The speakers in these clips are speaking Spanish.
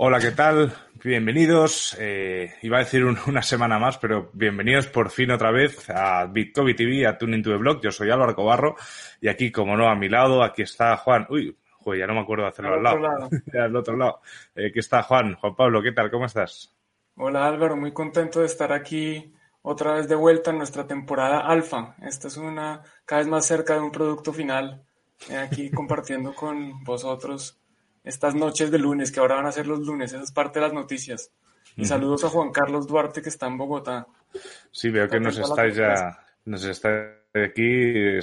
Hola, ¿qué tal? Bienvenidos. Eh, iba a decir una semana más, pero bienvenidos por fin otra vez a Bitcoin TV, a Tuning to the Blog. Yo soy Álvaro Cobarro y aquí, como no, a mi lado, aquí está Juan. Uy, ya no me acuerdo de hacerlo al, lado. al otro lado. Eh, aquí está Juan. Juan Pablo, ¿qué tal? ¿Cómo estás? Hola Álvaro, muy contento de estar aquí otra vez de vuelta en nuestra temporada alfa. Esta es una cada vez más cerca de un producto final. Eh, aquí compartiendo con vosotros estas noches de lunes, que ahora van a ser los lunes, esa es parte de las noticias. Y saludos a Juan Carlos Duarte, que está en Bogotá. Sí, veo que nos estáis ya, nos está aquí,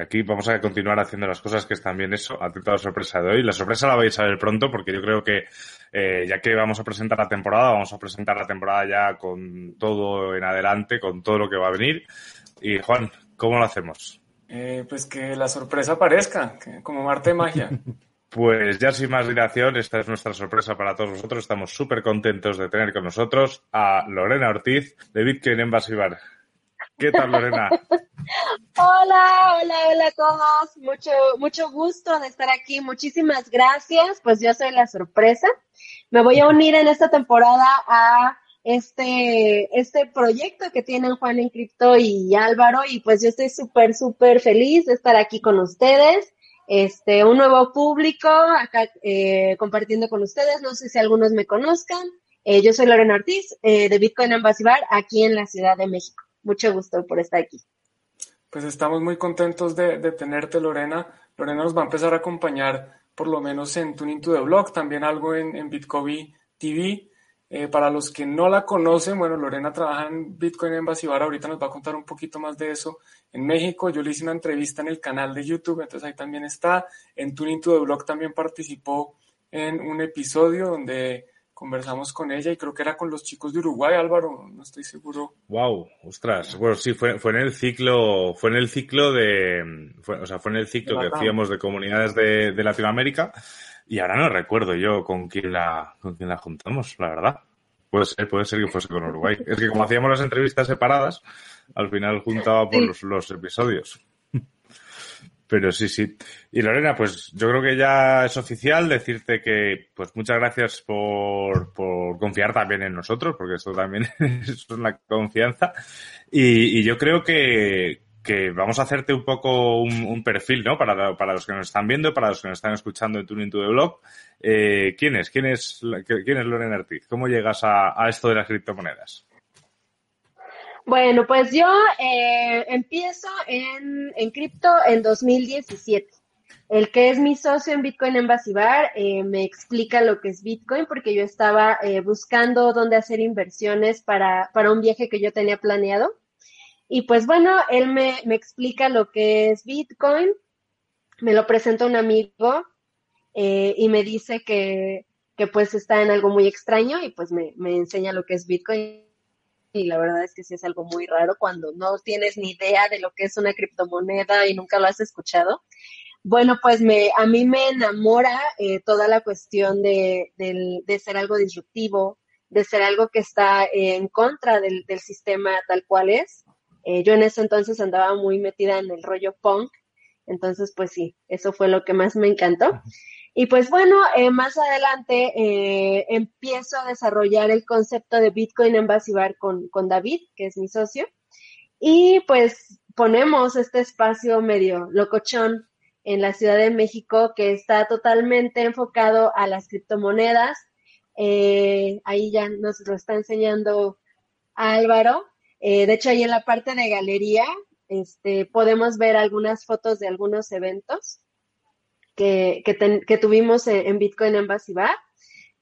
aquí vamos a continuar haciendo las cosas que están bien eso, atento a la sorpresa de hoy. La sorpresa la vais a ver pronto porque yo creo que eh, ya que vamos a presentar la temporada, vamos a presentar la temporada ya con todo en adelante, con todo lo que va a venir. Y Juan, ¿cómo lo hacemos? Eh, pues que la sorpresa aparezca, como Marte de magia. Pues ya sin más dilación, esta es nuestra sorpresa para todos vosotros. Estamos súper contentos de tener con nosotros a Lorena Ortiz de Bitcoin Embassy Bar. ¿Qué tal, Lorena? hola, hola, hola a todos. Mucho, mucho gusto de estar aquí. Muchísimas gracias. Pues yo soy la sorpresa. Me voy a unir en esta temporada a este, este proyecto que tienen Juan en Cripto y Álvaro. Y pues yo estoy súper, súper feliz de estar aquí con ustedes este, un nuevo público acá eh, compartiendo con ustedes. No sé si algunos me conozcan. Eh, yo soy Lorena Ortiz eh, de Bitcoin Embassy Bar aquí en la Ciudad de México. Mucho gusto por estar aquí. Pues estamos muy contentos de, tenerte, Lorena. Lorena nos va a empezar a acompañar por lo menos en Tuning to the Blog, también algo en, en Bitcoin TV. Eh, para los que no la conocen, bueno, Lorena trabaja en Bitcoin Embassy Bar, ahorita nos va a contar un poquito más de eso. En México yo le hice una entrevista en el canal de YouTube, entonces ahí también está. En Tuning to the Blog también participó en un episodio donde conversamos con ella y creo que era con los chicos de Uruguay, Álvaro, no estoy seguro. Wow, ostras, bueno, sí, fue, fue en el ciclo, fue en el ciclo de, o sea, fue en el ciclo que hacíamos de comunidades de, de Latinoamérica y ahora no recuerdo yo con quién la, con quién la juntamos, la verdad. Puede ser, puede ser que fuese con Uruguay. Es que como hacíamos las entrevistas separadas, al final juntaba por los, episodios. Pero sí, sí. Y Lorena, pues yo creo que ya es oficial decirte que, pues muchas gracias por, por confiar también en nosotros, porque esto también es una confianza. Y, y yo creo que, que vamos a hacerte un poco un, perfil, ¿no? Para, para, los que nos están viendo, para los que nos están escuchando en Tuning to the Blog. Eh, ¿Quién es? ¿Quién es, quién es Lorena Ortiz? ¿Cómo llegas a, esto de las criptomonedas? Bueno, pues yo eh, empiezo en, en cripto en 2017. El que es mi socio en Bitcoin en Basibar eh, me explica lo que es Bitcoin porque yo estaba eh, buscando dónde hacer inversiones para, para un viaje que yo tenía planeado. Y pues bueno, él me, explica lo que es Bitcoin, me lo presenta un amigo eh, y me dice que, pues está en algo muy extraño y pues me, enseña lo que es Bitcoin. Y la verdad es que sí es algo muy raro cuando no tienes ni idea de lo que es una criptomoneda y nunca lo has escuchado. Bueno, pues me, a mí me enamora eh, toda la cuestión de, de, ser algo disruptivo, de ser algo que está en contra del, del sistema tal cual es. Eh, yo en ese entonces andaba muy metida en el rollo punk, entonces pues sí, eso fue lo que más me encantó. Y pues bueno, eh, más adelante eh, empiezo a desarrollar el concepto de Bitcoin en Bar con, con David, que es mi socio, y pues ponemos este espacio medio locochón en la Ciudad de México que está totalmente enfocado a las criptomonedas. ahí ya nos lo está enseñando Álvaro. Eh, de hecho, ahí en la parte de galería este, podemos ver algunas fotos de algunos eventos que, que, tuvimos en, Bitcoin Embassy.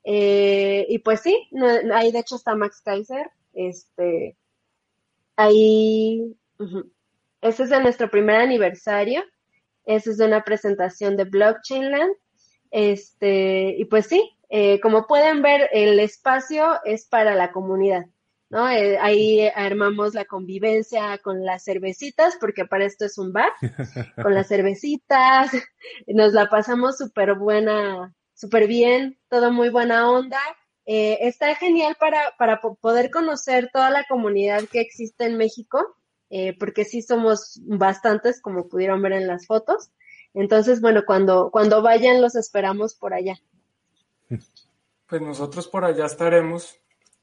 Eh, y pues sí, ahí de hecho está Max Kaiser. Este, ahí, ese es de nuestro primer aniversario. Ese es de una presentación de Blockchain Land. Este, y pues sí, eh, como pueden ver, el espacio es para la comunidad. ¿No? Eh, ahí armamos la convivencia con las cervecitas, porque para esto es un bar, con las cervecitas, nos la pasamos súper buena, súper bien, todo muy buena onda. Eh, está genial para, para poder conocer toda la comunidad que existe en México, eh, porque sí somos bastantes, como pudieron ver en las fotos. Entonces, bueno, cuando, cuando vayan los esperamos por allá. Pues nosotros por allá estaremos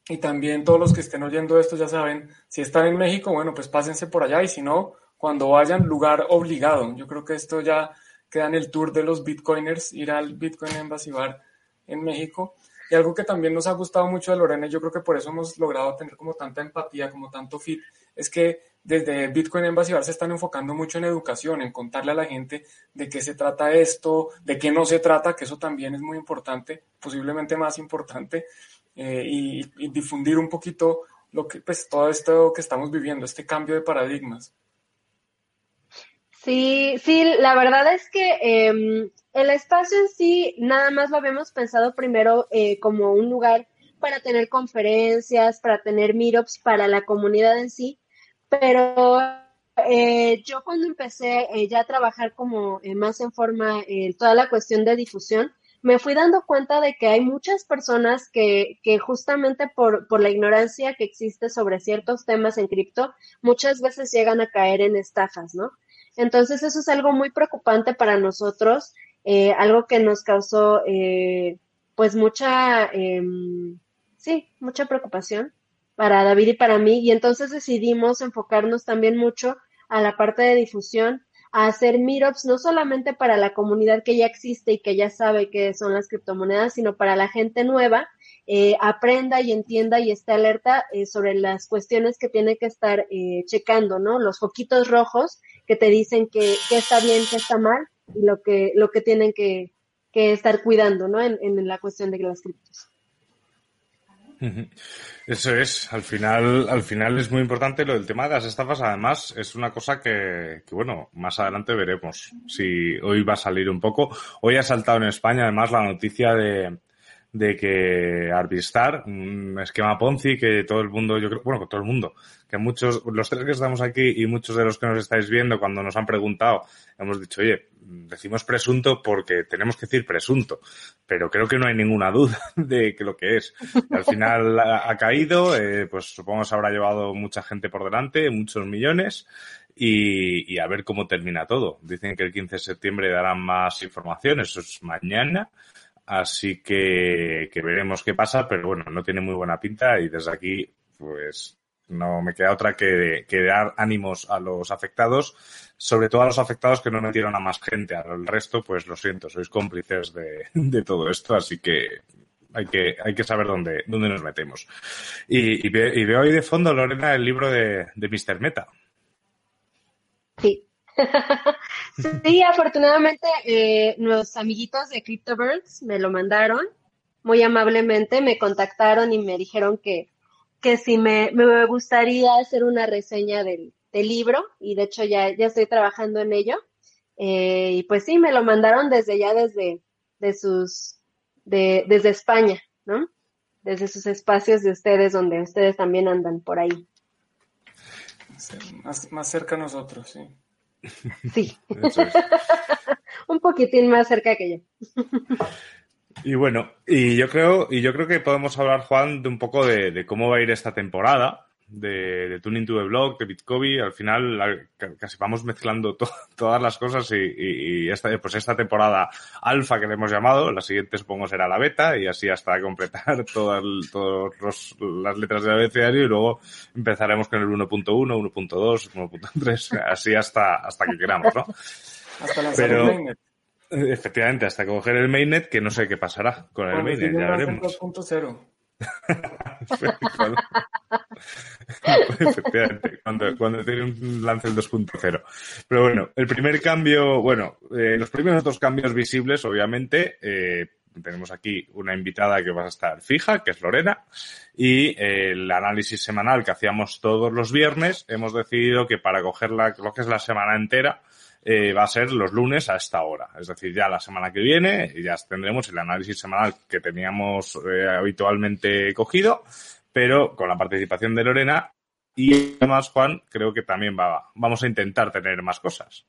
y también todos los que estén oyendo esto ya saben, si están en México, bueno, pues pásense por allá y si no, cuando vayan, lugar obligado. Yo creo que esto ya queda en el tour de los bitcoiners, ir al Bitcoin Embassy Bar en México. Y algo que también nos ha gustado mucho de Lorena, y yo creo que por eso hemos logrado tener como tanta empatía, como tanto fit, es que desde Bitcoin Embassy Bar se están enfocando mucho en educación, en contarle a la gente de qué se trata esto, de qué no se trata, que eso también es muy importante, posiblemente más importante, eh, y, difundir un poquito lo que, pues, todo esto que estamos viviendo, este cambio de paradigmas. Sí, sí, la verdad es que em, el espacio en sí nada más lo habíamos pensado primero eh, como un lugar para tener conferencias, para tener meetups para la comunidad en sí, pero eh, yo cuando empecé ya a trabajar como más en forma toda la cuestión de difusión, me fui dando cuenta de que hay muchas personas que, que justamente por, la ignorancia que existe sobre ciertos temas en cripto, muchas veces llegan a caer en estafas, ¿no? Entonces eso es algo muy preocupante para nosotros, eh, algo que nos causó eh, pues mucha, em, sí, mucha preocupación para David y para mí, y entonces decidimos enfocarnos también mucho a la parte de difusión a hacer meetups no solamente para la comunidad que ya existe y que ya sabe qué son las criptomonedas, sino para la gente nueva, eh, aprenda y entienda y esté alerta eh, sobre las cuestiones que tiene que estar eh, checando, ¿no? Los foquitos rojos que te dicen que, está bien, que está mal y lo que, lo que tienen que, que estar cuidando, ¿no? En, en la cuestión de las criptos. Eso es, al final, al final es muy importante lo del tema de las estafas, además es una cosa que, que, bueno, más adelante veremos si hoy va a salir un poco. Hoy ha saltado en España además la noticia de, de que Arbistar, un esquema Ponzi que todo el mundo, yo creo, bueno, que todo el mundo, que muchos, los tres que estamos aquí y muchos de los que nos estáis viendo cuando nos han preguntado, hemos dicho, oye, decimos presunto porque tenemos que decir presunto, pero creo que no hay ninguna duda de que lo que es. Al final ha, caído, eh, pues supongo que habrá llevado mucha gente por delante, muchos millones, y, y, a ver cómo termina todo. Dicen que el 15 de septiembre darán más información, eso es mañana. Así que, que veremos qué pasa, pero bueno, no tiene muy buena pinta y desde aquí, pues no me queda otra que, que, dar ánimos a los afectados, sobre todo a los afectados que no metieron a más gente. Al resto, pues lo siento, sois cómplices de, de todo esto, así que hay que, hay que saber dónde, dónde nos metemos. Y, y, y veo ahí de fondo, Lorena, el libro de, de Mr. Meta. Sí. afortunadamente eh, los amiguitos de CryptoBirds me lo mandaron muy amablemente, me contactaron y me dijeron que, que si me, me gustaría hacer una reseña del, del, libro y de hecho ya, ya estoy trabajando en ello. Eh, y pues sí, me lo mandaron desde ya, desde de sus, de, desde España, ¿no? Desde sus espacios de ustedes, donde ustedes también andan por ahí. Más, más cerca a nosotros, sí. Sí. Un poquitín más cerca que yo. y bueno, y yo creo, y yo creo que podemos hablar, Juan, de un poco de, de cómo va a ir esta temporada de, de Tuning to the Blog, de Bitcoin, al final casi vamos mezclando to, todas las cosas y, y, esta, pues esta temporada alfa que le hemos llamado, la siguiente supongo será la beta y así hasta completar todas las letras del abecedario y luego empezaremos con el 1.1, 1.2, 1.3, así hasta, hasta que queramos, ¿no? Hasta lanzar Pero, mainnet. Efectivamente, hasta coger el mainnet, que no sé qué pasará con el mainnet, ya veremos. 2.0. Efectivamente, cuando, tiene un lance el 2.0. Pero bueno, el primer cambio, bueno, eh, los primeros dos cambios visibles, obviamente, eh, tenemos aquí una invitada que va a estar fija, que es Lorena, y el análisis semanal que hacíamos todos los viernes, hemos decidido que para coger la, lo que es la semana entera, eh, va a ser los lunes a esta hora. Es decir, ya la semana que viene ya tendremos el análisis semanal que teníamos eh, habitualmente cogido, pero con la participación de Lorena y además Juan creo que también va, vamos a intentar tener más cosas.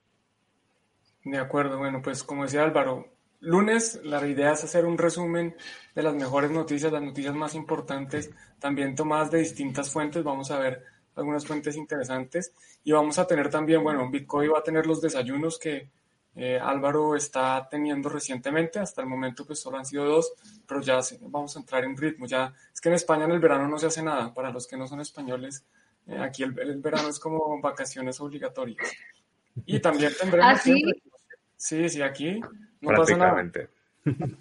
De acuerdo, bueno, pues como decía Álvaro, lunes la idea es hacer un resumen de las mejores noticias, las noticias más importantes, también tomadas de distintas fuentes, vamos a ver algunas fuentes interesantes y vamos a tener también, bueno, Bitcoin va a tener los desayunos que eh, Álvaro está teniendo recientemente, hasta el momento pues solo han sido dos, pero ya vamos a entrar en ritmo, ya es que en España en el verano no se hace nada, para los que no son españoles, eh, aquí el, verano es como vacaciones obligatorias. Y también tendremos... ¿Ah, sí? sí, sí, aquí no pasa nada.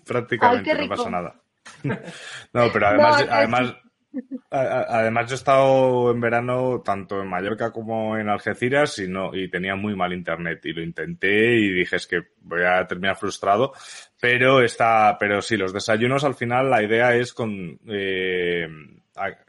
Prácticamente no pasa nada. No, pero además, además Además, yo he estado en verano tanto en Mallorca como en Algeciras y no y tenía muy mal internet y lo intenté y dije es que voy a terminar frustrado, pero está, pero sí los desayunos al final la idea es con eh,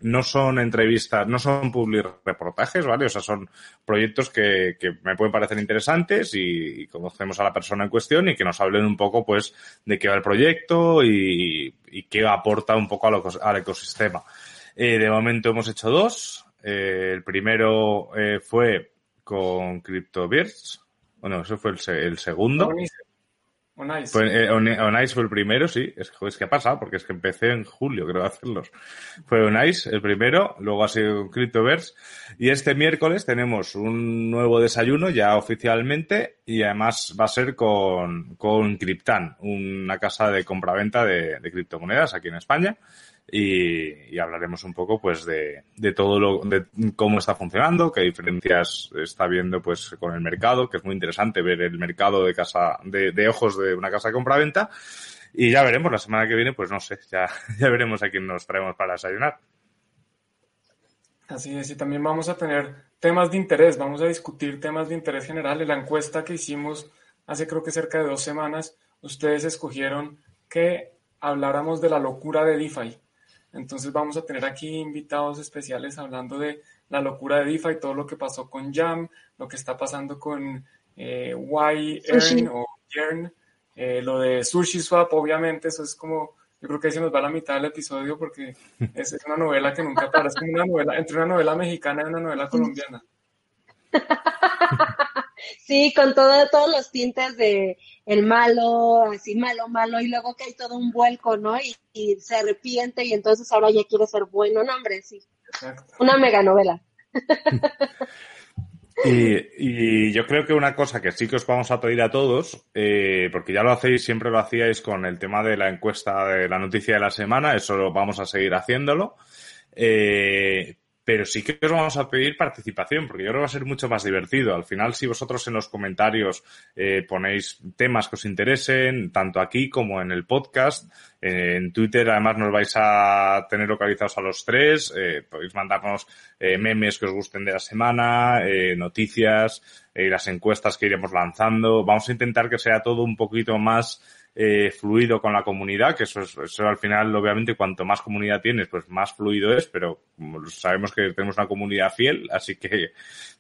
no son entrevistas, no son public reportajes, ¿vale? O sea, son proyectos que, que me pueden parecer interesantes y, conocemos a la persona en cuestión y que nos hablen un poco, pues, de qué va el proyecto y, y qué aporta un poco al ecosistema. Eh, de momento hemos hecho dos. Eh, el primero eh, fue con CryptoBirds. Bueno, eso fue el, segundo. Onice. Fue, fue el primero, sí. Es, que ha pasado, porque es que empecé en julio, creo, a hacerlos. Fue Onice el primero, luego ha sido CryptoBirds. Y este miércoles tenemos un nuevo desayuno ya oficialmente y además va a ser con, con Cryptan, una casa de compraventa de, de criptomonedas aquí en España y, hablaremos un poco pues de, todo lo de cómo está funcionando, qué diferencias está viendo pues con el mercado, que es muy interesante ver el mercado de casa de, de ojos de una casa de compraventa y ya veremos la semana que viene pues no sé, ya, ya veremos a quién nos traemos para desayunar. Así es, y también vamos a tener temas de interés, vamos a discutir temas de interés general. En la encuesta que hicimos hace creo que cerca de dos semanas, ustedes escogieron que habláramos de la locura de DeFi. Entonces vamos a tener aquí invitados especiales hablando de la locura de DeFi, todo lo que pasó con Jam, lo que está pasando con eh, Y-Earn o Yearn, eh, lo de Sushi Swap, obviamente, eso es como, yo creo que ahí se nos va la mitad del episodio porque es, es una novela que nunca para, es como una novela, entre una novela mexicana y una novela colombiana. Sí, con todo, todos los tintes de el malo, así malo, malo, y luego que hay todo un vuelco, ¿no? Y, se arrepiente y entonces ahora ya quiere ser bueno, no, hombre, sí. Una mega novela. Y, yo creo que una cosa que sí que os vamos a pedir a todos, eh, porque ya lo hacéis, siempre lo hacíais con el tema de la encuesta de la noticia de la semana, eso lo vamos a seguir haciéndolo. Eh, pero sí que os vamos a pedir participación, porque yo creo que va a ser mucho más divertido. Al final, si vosotros en los comentarios eh, ponéis temas que os interesen, tanto aquí como en el podcast, eh, en Twitter además nos vais a tener localizados a los tres, eh, podéis mandarnos eh, memes que os gusten de la semana, eh, noticias, las encuestas que iremos lanzando. Vamos a intentar que sea todo un poquito más eh, fluido con la comunidad, que eso, es, eso al final, obviamente, cuanto más comunidad tienes, pues más fluido es, pero sabemos que tenemos una comunidad fiel, así que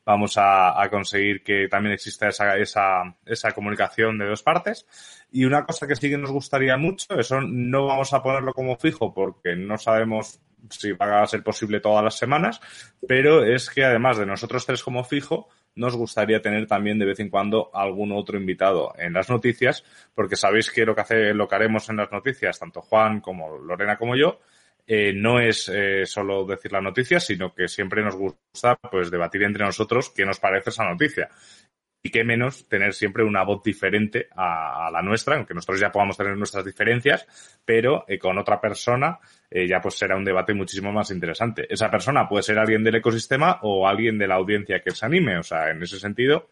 vamos a, a conseguir que también exista esa, esa, esa comunicación de dos partes. Y una cosa que sí que nos gustaría mucho, eso no vamos a ponerlo como fijo porque no sabemos si va a ser posible todas las semanas, pero es que además de nosotros tres como fijo, nos gustaría tener también de vez en cuando algún otro invitado en las noticias, porque sabéis que lo que hace, lo que haremos en las noticias, tanto Juan como Lorena como yo, eh, no es eh, solo decir la noticia, sino que siempre nos gusta pues debatir entre nosotros qué nos parece esa noticia y qué menos tener siempre una voz diferente a, la nuestra, aunque nosotros ya podamos tener nuestras diferencias, pero eh, con otra persona eh, ya pues será un debate muchísimo más interesante. Esa persona puede ser alguien del ecosistema o alguien de la audiencia que se anime, o sea, en ese sentido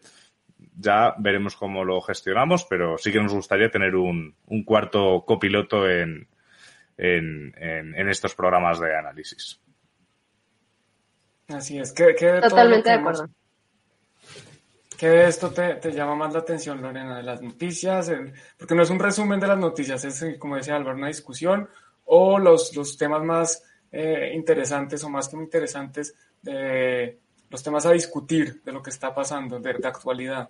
ya veremos cómo lo gestionamos, pero sí que nos gustaría tener un, un cuarto copiloto en, en, en, estos programas de análisis. Así es, que, Totalmente de acuerdo ¿Qué de esto te, llama más la atención, Lorena? ¿De las noticias? porque no es un resumen de las noticias, es, como decía Álvaro, una discusión o los, los temas más eh, interesantes o más que interesantes de los temas a discutir de lo que está pasando, de, de actualidad.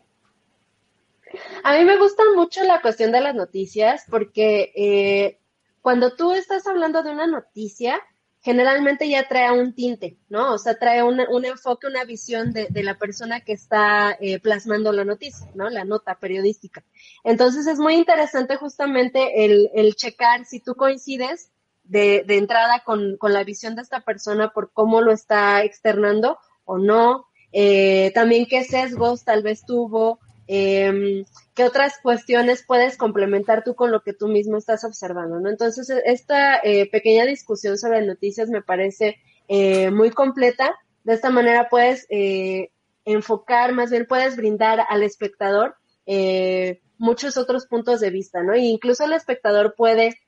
A mí me gusta mucho la cuestión de las noticias porque eh, cuando tú estás hablando de una noticia, generalmente ya trae un tinte, ¿no? O sea, trae un, enfoque, una visión de, la persona que está eh, plasmando la noticia, ¿no? La nota periodística. Entonces es muy interesante justamente el, checar si tú coincides de, entrada con, la visión de esta persona por cómo lo está externando o no. Eh, también qué sesgos tal vez tuvo, eh, qué otras cuestiones puedes complementar tú con lo que tú mismo estás observando, ¿no? Entonces, esta eh, pequeña discusión sobre noticias me parece eh, muy completa. De esta manera puedes eh, enfocar, más bien puedes brindar al espectador muchos otros puntos de vista, ¿no? E incluso el espectador puede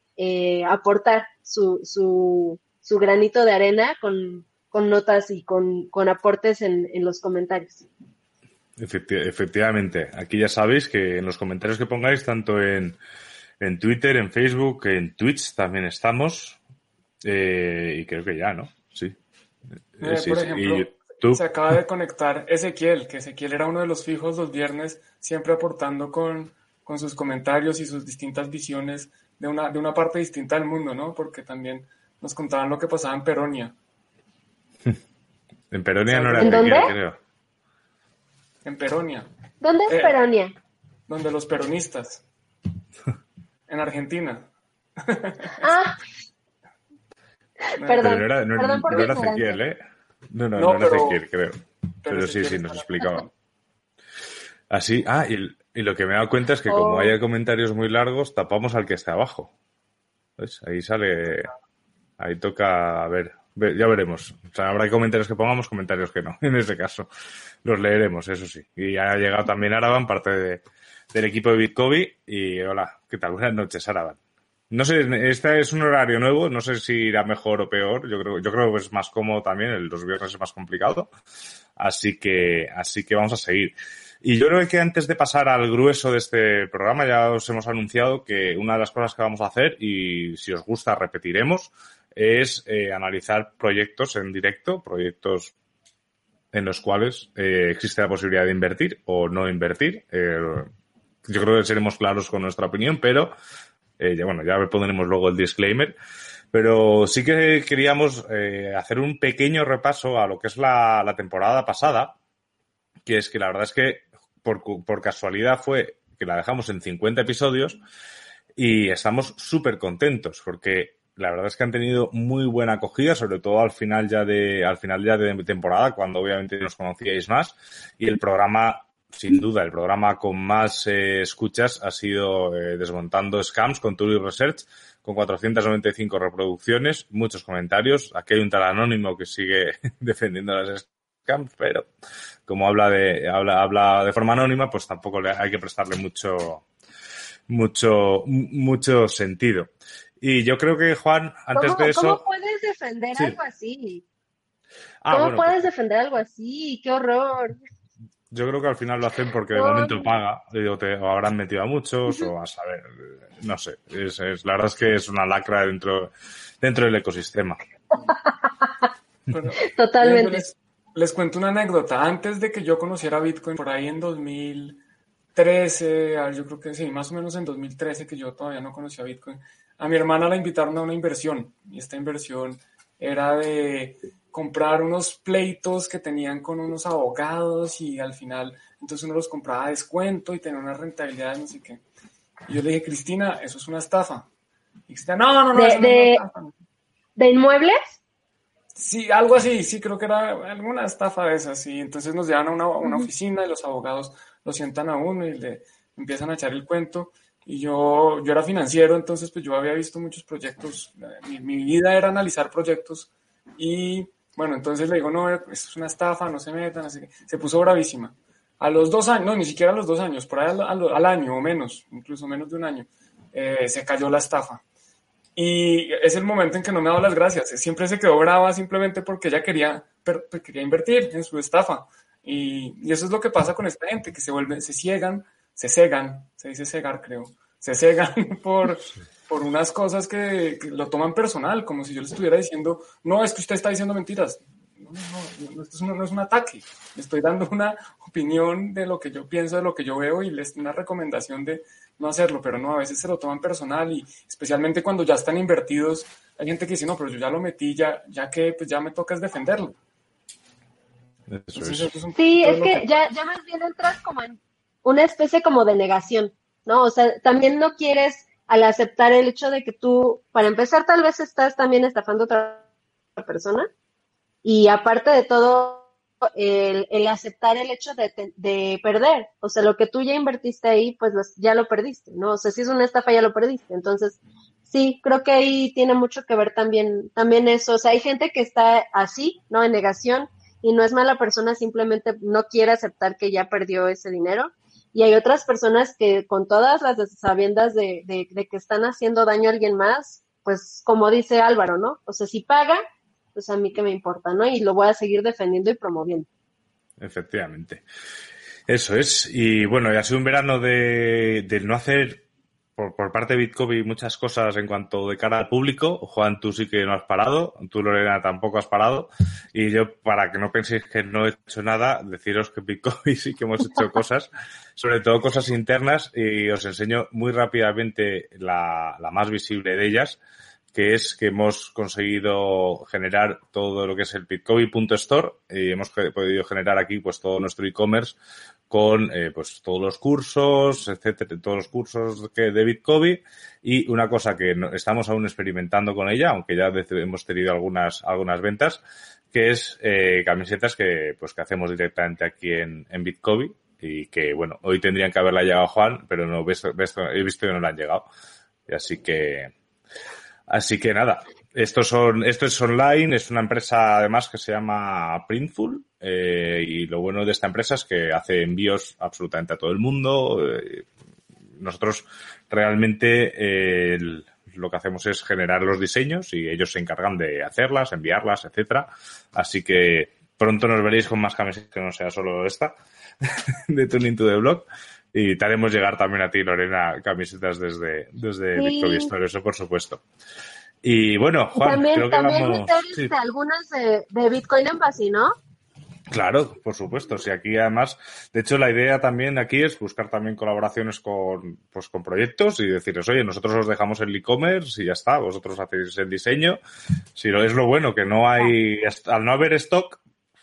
aportar su, su, su, granito de arena con, con notas y con, con aportes en, en los comentarios efectivamente, aquí ya sabéis que en los comentarios que pongáis, tanto en, en Twitter, en Facebook, en Twitch también estamos. Eh, y creo que ya, ¿no? Sí. Eh, por ejemplo, se acaba de conectar Ezequiel, que Ezequiel era uno de los fijos los viernes, siempre aportando con, con sus comentarios y sus distintas visiones de una, de una parte distinta del mundo, ¿no? Porque también nos contaban lo que pasaba en Peronia. en Peronia no era Ezequiel, creo. En Peronia. ¿Dónde es eh, Peronia? Donde los peronistas. en Argentina. ah. Perdón, no era, no, perdón no era Ezequiel, ¿eh? No, no, no, era Ezequiel, creo. Pero, sí, sí, nos explicaba. Así, ah, y, y, lo que me he dado cuenta es que como oh. hay comentarios muy largos, tapamos al que está abajo. ¿Ves? Ahí sale, ahí toca, a ver, ya veremos. O sea, habrá comentarios que pongamos, comentarios que no, en ese caso. Los leeremos, eso sí. Y ha llegado también Araban, parte de, del equipo de Bitcoin. Y hola, ¿qué tal? Buenas noches, Araban. No sé, este es un horario nuevo, no sé si irá mejor o peor. Yo creo, yo creo que es más cómodo también, el, los viernes es más complicado. Así que, así que vamos a seguir. Y yo creo que antes de pasar al grueso de este programa, ya os hemos anunciado que una de las cosas que vamos a hacer, y si os gusta repetiremos, es eh, analizar proyectos en directo, proyectos en los cuales eh, existe la posibilidad de invertir o no invertir. Eh, yo creo que seremos claros con nuestra opinión, pero ya, bueno, ya pondremos luego el disclaimer. Pero sí que queríamos hacer un pequeño repaso a lo que es la, la, temporada pasada, que es que la verdad es que por, por casualidad fue que la dejamos en 50 episodios y estamos súper contentos porque la verdad es que han tenido muy buena acogida, sobre todo al final ya de, al final ya de temporada, cuando obviamente nos conocíais más. Y el programa, sin duda, el programa con más eh, escuchas ha sido eh, Desmontando Scams con Turi Research, con 495 reproducciones, muchos comentarios. Aquí hay un tal anónimo que sigue defendiendo las scams, pero como habla de, habla, habla de forma anónima, pues tampoco le, hay que prestarle mucho, mucho, mucho sentido. Y yo creo que, Juan, antes de eso. ¿Cómo puedes defender algo así? Ah, ¿Cómo puedes pues defender algo así? ¡Qué horror! Yo creo que al final lo hacen porque de momento paga, o, te, o habrán metido a muchos, o a saber, no sé. Es, la verdad es que es una lacra dentro, dentro del ecosistema. Totalmente. Les, les, cuento una anécdota. Antes de que yo conociera Bitcoin, por ahí en 2013, yo creo que sí, más o menos en 2013, que yo todavía no conocía Bitcoin, a mi hermana la invitaron a una inversión y esta inversión era de comprar unos pleitos que tenían con unos abogados y al final entonces uno los compraba a descuento y tenía una rentabilidad no sé qué. Y yo le dije, Cristina, eso es una estafa. Y Cristina, no, no, no, ¿De, ¿De inmuebles? Sí, algo así, sí, creo que era alguna estafa de esas. Y entonces nos llevan a una, una oficina y los abogados lo sientan a uno y le empiezan a echar el cuento y yo, yo era financiero, entonces pues yo había visto muchos proyectos, mi, mi, vida era analizar proyectos y bueno, entonces le digo, no, esto es una estafa, no se metan, así que se puso bravísima. A los dos años, no, ni siquiera a los dos años, por ahí al, al, año o menos, incluso menos de un año, eh, se cayó la estafa. Y es el momento en que no me ha dado las gracias. Siempre se quedó brava simplemente porque ella quería, quería invertir en su estafa. Y, eso es lo que pasa con esta gente, que se vuelven, se ciegan, se cegan, se dice cegar creo, se cegan por, por unas cosas que, lo toman personal, como si yo les estuviera diciendo, no, es que usted está diciendo mentiras. No, no, no, esto no, es un ataque, le estoy dando una opinión de lo que yo pienso, de lo que yo veo y les una recomendación de no hacerlo, pero no, a veces se lo toman personal y especialmente cuando ya están invertidos, hay gente que dice, no, pero yo ya lo metí, ya, ya que pues ya me toca es defenderlo. sí, es que, Ya, ya más bien entras como en una especie como de negación, ¿no? O sea, también no quieres al aceptar el hecho de que tú, para empezar, tal vez estás también estafando a otra persona y aparte de todo, el, aceptar el hecho de, perder. O sea, lo que tú ya invertiste ahí, pues ya lo perdiste, ¿no? O sea, si es una estafa, ya lo perdiste. Entonces, sí, creo que ahí tiene mucho que ver también, también eso. O sea, hay gente que está así, ¿no? En negación y no es mala persona, simplemente no quiere aceptar que ya perdió ese dinero. Y hay otras personas que con todas las sabiendas de, de, de que están haciendo daño a alguien más, pues como dice Álvaro, ¿no? O sea, si paga, pues a mí que me importa, ¿no? Y lo voy a seguir defendiendo y promoviendo. Efectivamente. Eso es. Y bueno, ha sido un verano de, de no hacer por, por, parte de Bitcoin muchas cosas en cuanto de cara al público. Juan, tú sí que no has parado. Tú, Lorena, tampoco has parado. Y yo, para que no penséis que no he hecho nada, deciros que Bitcoin sí que hemos hecho cosas, sobre todo cosas internas, y os enseño muy rápidamente la, la más visible de ellas que es que hemos conseguido generar todo lo que es el bitcoin.store y hemos podido generar aquí pues todo nuestro e-commerce con eh, pues todos los cursos, etcétera, todos los cursos que de Bitcoin. Y una cosa que estamos aún experimentando con ella, aunque ya hemos tenido algunas algunas ventas, que es eh, camisetas que pues que hacemos directamente aquí en, en Bitcoin y que bueno hoy tendrían que haberla llegado Juan, pero no ves, he visto que no la han llegado, así que Así que nada, esto, son, esto es online, es una empresa además que se llama Printful eh, y lo bueno de esta empresa es que hace envíos absolutamente a todo el mundo. Eh, nosotros realmente eh, lo que hacemos es generar los diseños y ellos se encargan de hacerlas, enviarlas, etcétera. Así que pronto nos veréis con más camisetas que no sea solo esta de Tuning to the Blog. Y te haremos llegar también a ti, Lorena, camisetas desde, desde Victoria Store, eso por supuesto. Y bueno, Juan, también, creo que también vamos... Algunas de, de Bitcoin Embassy, ¿no? Claro, por supuesto. Si aquí además, de hecho, la idea también aquí es buscar también colaboraciones con, pues, con proyectos y decirles, oye, nosotros os dejamos el e-commerce y ya está, vosotros hacéis el diseño. Si lo es lo bueno, que no hay, al no haber stock,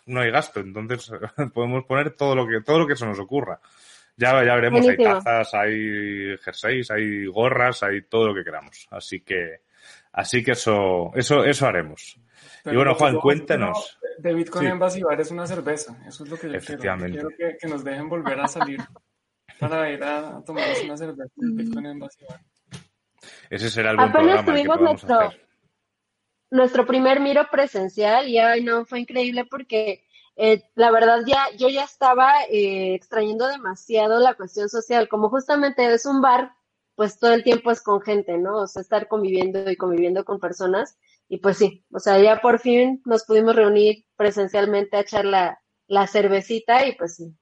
no hay gasto. Entonces podemos poner todo lo que, todo lo que se nos ocurra. Ya, ya veremos, hay tazas, hay jerseys, hay gorras, hay todo lo que queramos. Así que, así que eso, eso, eso haremos. Y bueno, Juan, cuéntanos. De Bitcoin en Basibar es una cerveza, eso es lo que yo Efectivamente. quiero. Quiero que, nos dejen volver a salir para ir a, tomar una cerveza de Bitcoin en Basibar. Ese será el buen Apenas programa tuvimos nuestro, nuestro primer miro presencial y ay no, fue increíble porque eh, la verdad ya yo ya estaba eh, extrayendo demasiado la cuestión social, como justamente es un bar, pues todo el tiempo es con gente, ¿no? O sea, estar conviviendo y conviviendo con personas. Y pues sí, o sea, ya por fin nos pudimos reunir presencialmente a echar la, la cervecita y pues sí,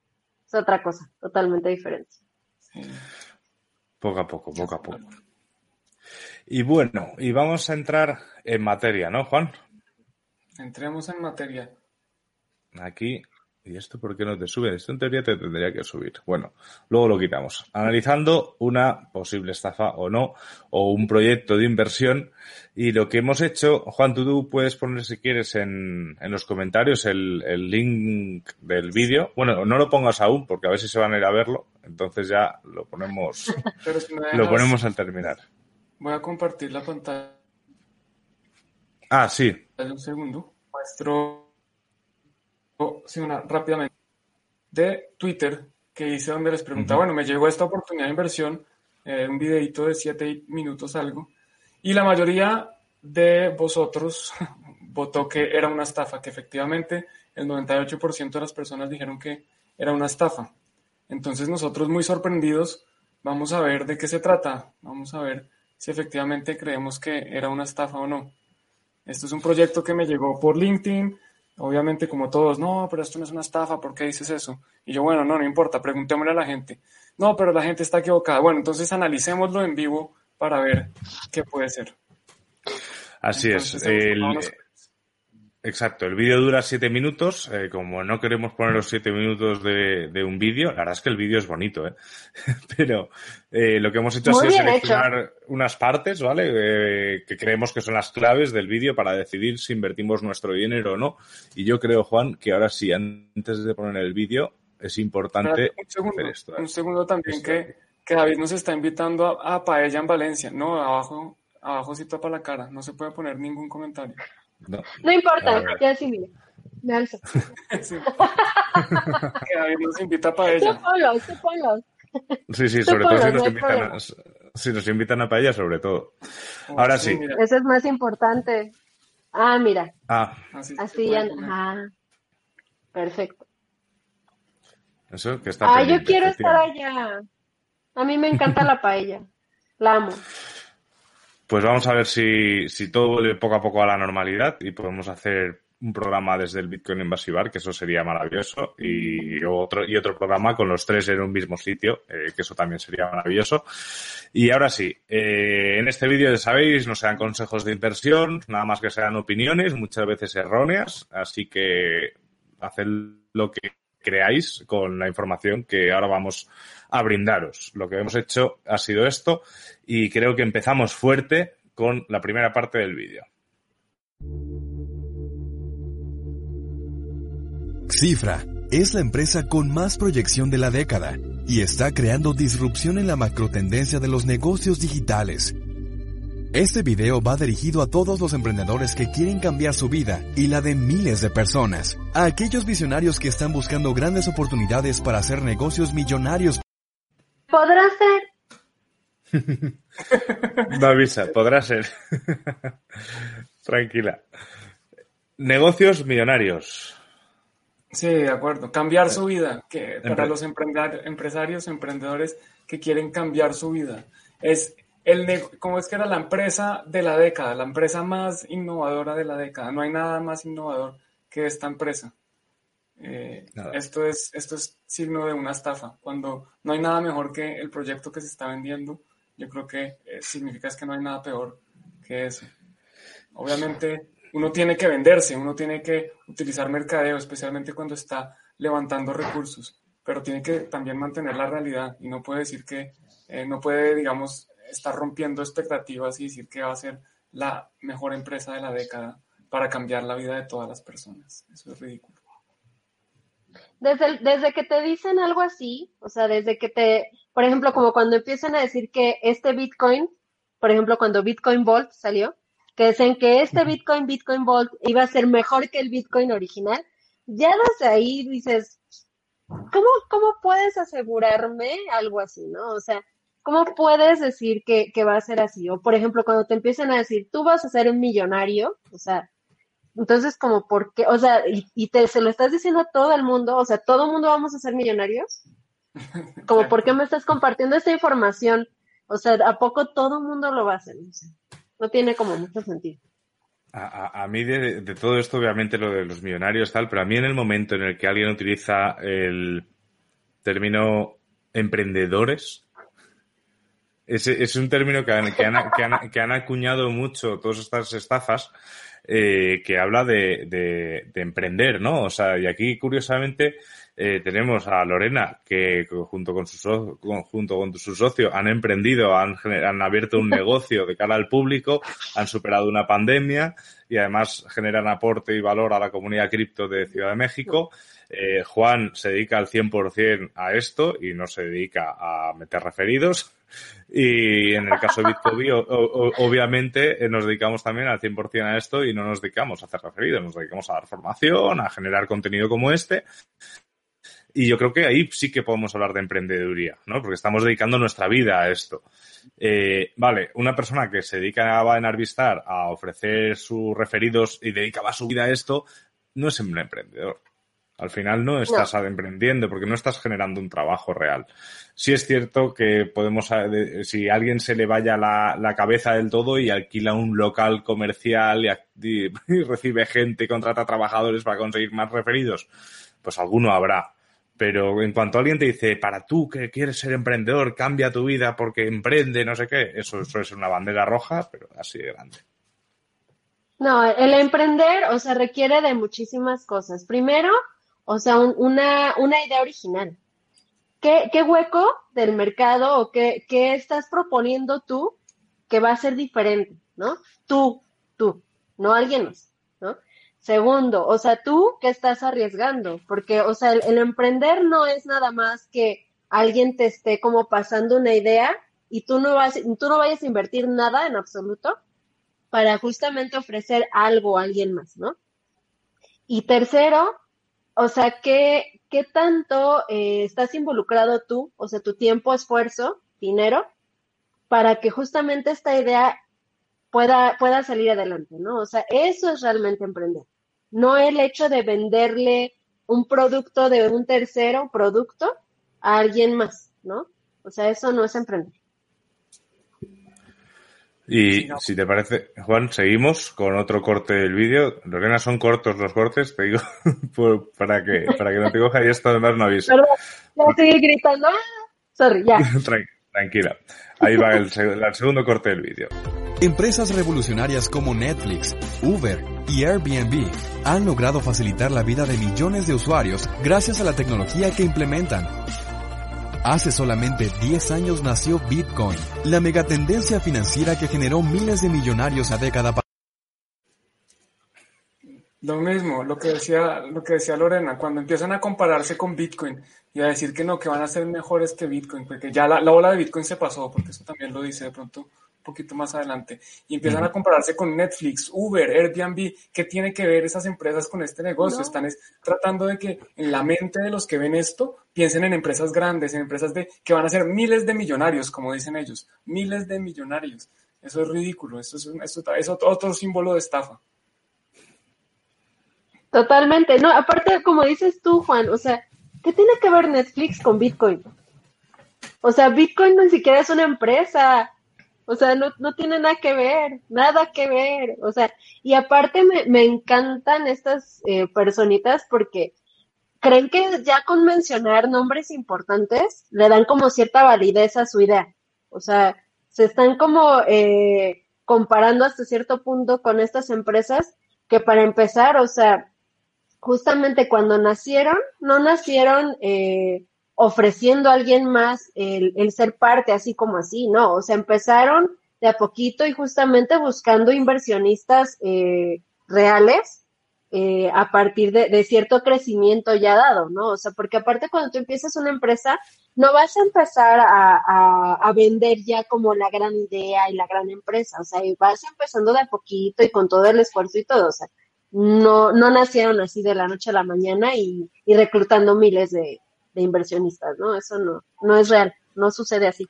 es otra cosa, totalmente diferente. Poco a poco, poco a poco. Y bueno, y vamos a entrar en materia, ¿no, Juan? Entremos en materia. Aquí. ¿Y esto por qué no te sube? Esto en teoría te tendría que subir. Bueno, luego lo quitamos. Analizando una posible estafa o no, o un proyecto de inversión. Y lo que hemos hecho, Juan, tú, puedes poner si quieres en, en los comentarios el, el link del vídeo. Bueno, no lo pongas aún porque a ver si se van a ir a verlo. Entonces ya lo ponemos, lo ponemos al terminar. Voy a compartir la pantalla. Ah, sí. Un segundo. Muestro sí, una rápidamente, de Twitter que hice donde les preguntaba, bueno, me llegó esta oportunidad de inversión, eh, un videito de 7 minutos algo, y la mayoría de vosotros votó que era una estafa, que efectivamente el 98% de las personas dijeron que era una estafa. Entonces nosotros muy sorprendidos vamos a ver de qué se trata, vamos a ver si efectivamente creemos que era una estafa o no. Esto es un proyecto que me llegó por LinkedIn, Obviamente, como todos, no, pero esto no es una estafa, ¿por qué dices eso? Y yo, bueno, no, no importa, preguntémosle a la gente. No, pero la gente está equivocada. Bueno, entonces analicémoslo en vivo para ver qué puede ser. Así es. Exacto, el vídeo dura siete minutos. Eh, como no queremos poner los siete minutos de, un vídeo, la verdad es que el vídeo es bonito, ¿eh? Pero eh, lo que hemos hecho ha sido seleccionar unas partes, ¿vale? Eh, que creemos que son las claves del vídeo para decidir si invertimos nuestro dinero o no. Y yo creo, Juan, que ahora sí, antes de poner el vídeo, es importante un segundo, hacer esto. Un segundo también que, que David nos está invitando a, Paella en Valencia. No, abajo, abajo sí tapa la cara. No se puede poner ningún comentario. No, no importa, ya sí, mira. Me alzo. sí. David nos invita a paella. Sí, sí, sobre todo si nos, invitan a, si nos invitan a paella, sobre todo. Ahora sí. Eso es más importante. Ah, mira. Ah. Así, ya. Ah, perfecto. Eso que está Ah, yo quiero estar allá. A mí me encanta la paella. La amo. Pues vamos a ver si, si todo vuelve poco a poco a la normalidad y podemos hacer un programa desde el Bitcoin Invasivar, que eso sería maravilloso, y otro, y otro programa con los tres en un mismo sitio, eh, que eso también sería maravilloso. Y ahora sí, eh, en este vídeo ya sabéis, no sean consejos de inversión, nada más que sean opiniones, muchas veces erróneas, así que haced lo que creáis con la información que ahora vamos a brindaros. Lo que hemos hecho ha sido esto y creo que empezamos fuerte con la primera parte del vídeo. Cifra es la empresa con más proyección de la década y está creando disrupción en la macrotendencia de los negocios digitales este video va dirigido a todos los emprendedores que quieren cambiar su vida y la de miles de personas, a aquellos visionarios que están buscando grandes oportunidades para hacer negocios millonarios. ¿Podrá ser? no avisa, podrá ser. Tranquila. Negocios millonarios. Sí, de acuerdo. Cambiar su vida, que para los empresarios, emprendedores que quieren cambiar su vida. Es el, ¿cómo es que era la empresa de la década, la empresa más innovadora de la década? No hay nada más innovador que esta empresa. Eh, esto, es, esto es signo de una estafa. Cuando no hay nada mejor que el proyecto que se está vendiendo, yo creo que eh, significa es que no hay nada peor que eso. Obviamente, uno tiene que venderse, uno tiene que utilizar mercadeo, especialmente cuando está levantando recursos, pero tiene que también mantener la realidad y no puede decir que, eh, no puede, digamos, estar rompiendo expectativas y decir que va a ser la mejor empresa de la década para cambiar la vida de todas las personas. Eso es ridículo. Desde, desde que te dicen algo así, o sea, desde que te, por ejemplo, como cuando empiezan a decir que este Bitcoin, por ejemplo, cuando Bitcoin Vault salió, que dicen que este Bitcoin, Bitcoin Vault, iba a ser mejor que el Bitcoin original, ya desde ahí dices, ¿cómo, cómo puedes asegurarme algo así, no? O sea, ¿cómo puedes decir que, va a ser así? O, por ejemplo, cuando te empiezan a decir, tú vas a ser un millonario, o sea, entonces, como, ¿por qué? O sea, y, te, se lo estás diciendo a todo el mundo, o sea, ¿todo el mundo vamos a ser millonarios? Como, ¿por qué me estás compartiendo esta información? O sea, ¿a poco todo el mundo lo va a hacer? No, tiene como mucho sentido. A, mí de, de, todo esto, obviamente lo de los millonarios tal, pero a mí en el momento en el que alguien utiliza el término emprendedores, es, es un término que han, que, han, que, han, acuñado mucho todas estas estafas eh, que habla de, de, de, emprender, ¿no? O sea, y aquí curiosamente eh, tenemos a Lorena que junto con su, junto con su socio han emprendido, han, han abierto un negocio de cara al público, han superado una pandemia y además generan aporte y valor a la comunidad cripto de Ciudad de México. Eh, Juan se dedica al 100% a esto y no se dedica a meter referidos. Y en el caso de Bitcoin, obviamente eh, nos dedicamos también al 100% a esto y no nos dedicamos a hacer referidos, nos dedicamos a dar formación, a generar contenido como este. Y yo creo que ahí sí que podemos hablar de emprendeduría, ¿no? Porque estamos dedicando nuestra vida a esto. Eh, vale, una persona que se dedica a en Arvistar a ofrecer sus referidos y dedicaba su vida a esto, no es un emprendedor. Al final no estás emprendiendo porque no estás generando un trabajo real. Sí es cierto que podemos, eh, si a alguien se le vaya la, la cabeza del todo y alquila un local comercial y, y recibe gente, contrata trabajadores para conseguir más referidos, pues alguno habrá. Pero en cuanto alguien te dice, para tú que quieres ser emprendedor, cambia tu vida porque emprende, no sé qué, eso, eso es una bandera roja, pero así de grande. No, el emprender, o sea, requiere de muchísimas cosas. Primero, o sea, una, una idea original. ¿Qué, ¿Qué, hueco del mercado o qué, qué estás proponiendo tú que va a ser diferente, ¿no? Tú, tú, no alguien más, ¿no? Segundo, o sea, tú qué estás arriesgando, porque, o sea, el, el, emprender no es nada más que alguien te esté como pasando una idea y tú no vas, tú no vayas a invertir nada en absoluto para justamente ofrecer algo a alguien más, ¿no? Y tercero, o sea, ¿qué, qué tanto eh, estás involucrado tú, o sea, tu tiempo, esfuerzo, dinero, para que justamente esta idea pueda, pueda salir adelante, ¿no? O sea, eso es realmente emprender. No el hecho de venderle un producto de un tercero producto a alguien más, ¿no? O sea, eso no es emprender. Y si te parece, Juan, seguimos con otro corte del vídeo. Lorena, son cortos los cortes, te digo, para que para que no te coja y esto además no avise. Perdón, ya estoy gritando. Sorry, ya. Tranquila. Ahí va el, el segundo corte del vídeo. Empresas revolucionarias como Netflix, Uber y Airbnb han logrado facilitar la vida de millones de usuarios gracias a la tecnología que implementan. Hace solamente 10 años nació Bitcoin, la megatendencia financiera que generó miles de millonarios a década. Lo mismo, lo que decía, lo que decía Lorena, cuando empiezan a compararse con Bitcoin y a decir que no, que van a ser mejores que Bitcoin, porque ya la, la ola de Bitcoin se pasó, porque eso también lo dice de pronto poquito más adelante, y empiezan a compararse con Netflix, Uber, Airbnb, ¿qué tiene que ver esas empresas con este negocio? No. Están es, tratando de que en la mente de los que ven esto piensen en empresas grandes, en empresas de que van a ser miles de millonarios, como dicen ellos, miles de millonarios. Eso es ridículo, eso es, eso es otro símbolo de estafa. Totalmente, no, aparte, como dices tú, Juan, o sea, ¿qué tiene que ver Netflix con Bitcoin? O sea, Bitcoin ni siquiera es una empresa, o sea, no, no tiene nada que ver, nada que ver. O sea, y aparte me, me encantan estas eh, personitas porque creen que ya con mencionar nombres importantes le dan como cierta validez a su idea. O sea, se están como eh, comparando hasta cierto punto con estas empresas que para empezar, o sea, justamente cuando nacieron, no nacieron eh, ofreciendo a alguien más el, el, ser parte así como así, ¿no? O sea, empezaron de a poquito y justamente buscando inversionistas eh, reales eh, a partir de, de, cierto crecimiento ya dado, ¿no? O sea, porque aparte cuando tú empiezas una empresa, no vas a empezar a, a, a vender ya como la gran idea y la gran empresa, o sea, vas empezando de a poquito y con todo el esfuerzo y todo, o sea, no, no nacieron así de la noche a la mañana y, y reclutando miles de, de inversionistas, ¿no? Eso no, no es real, no sucede así.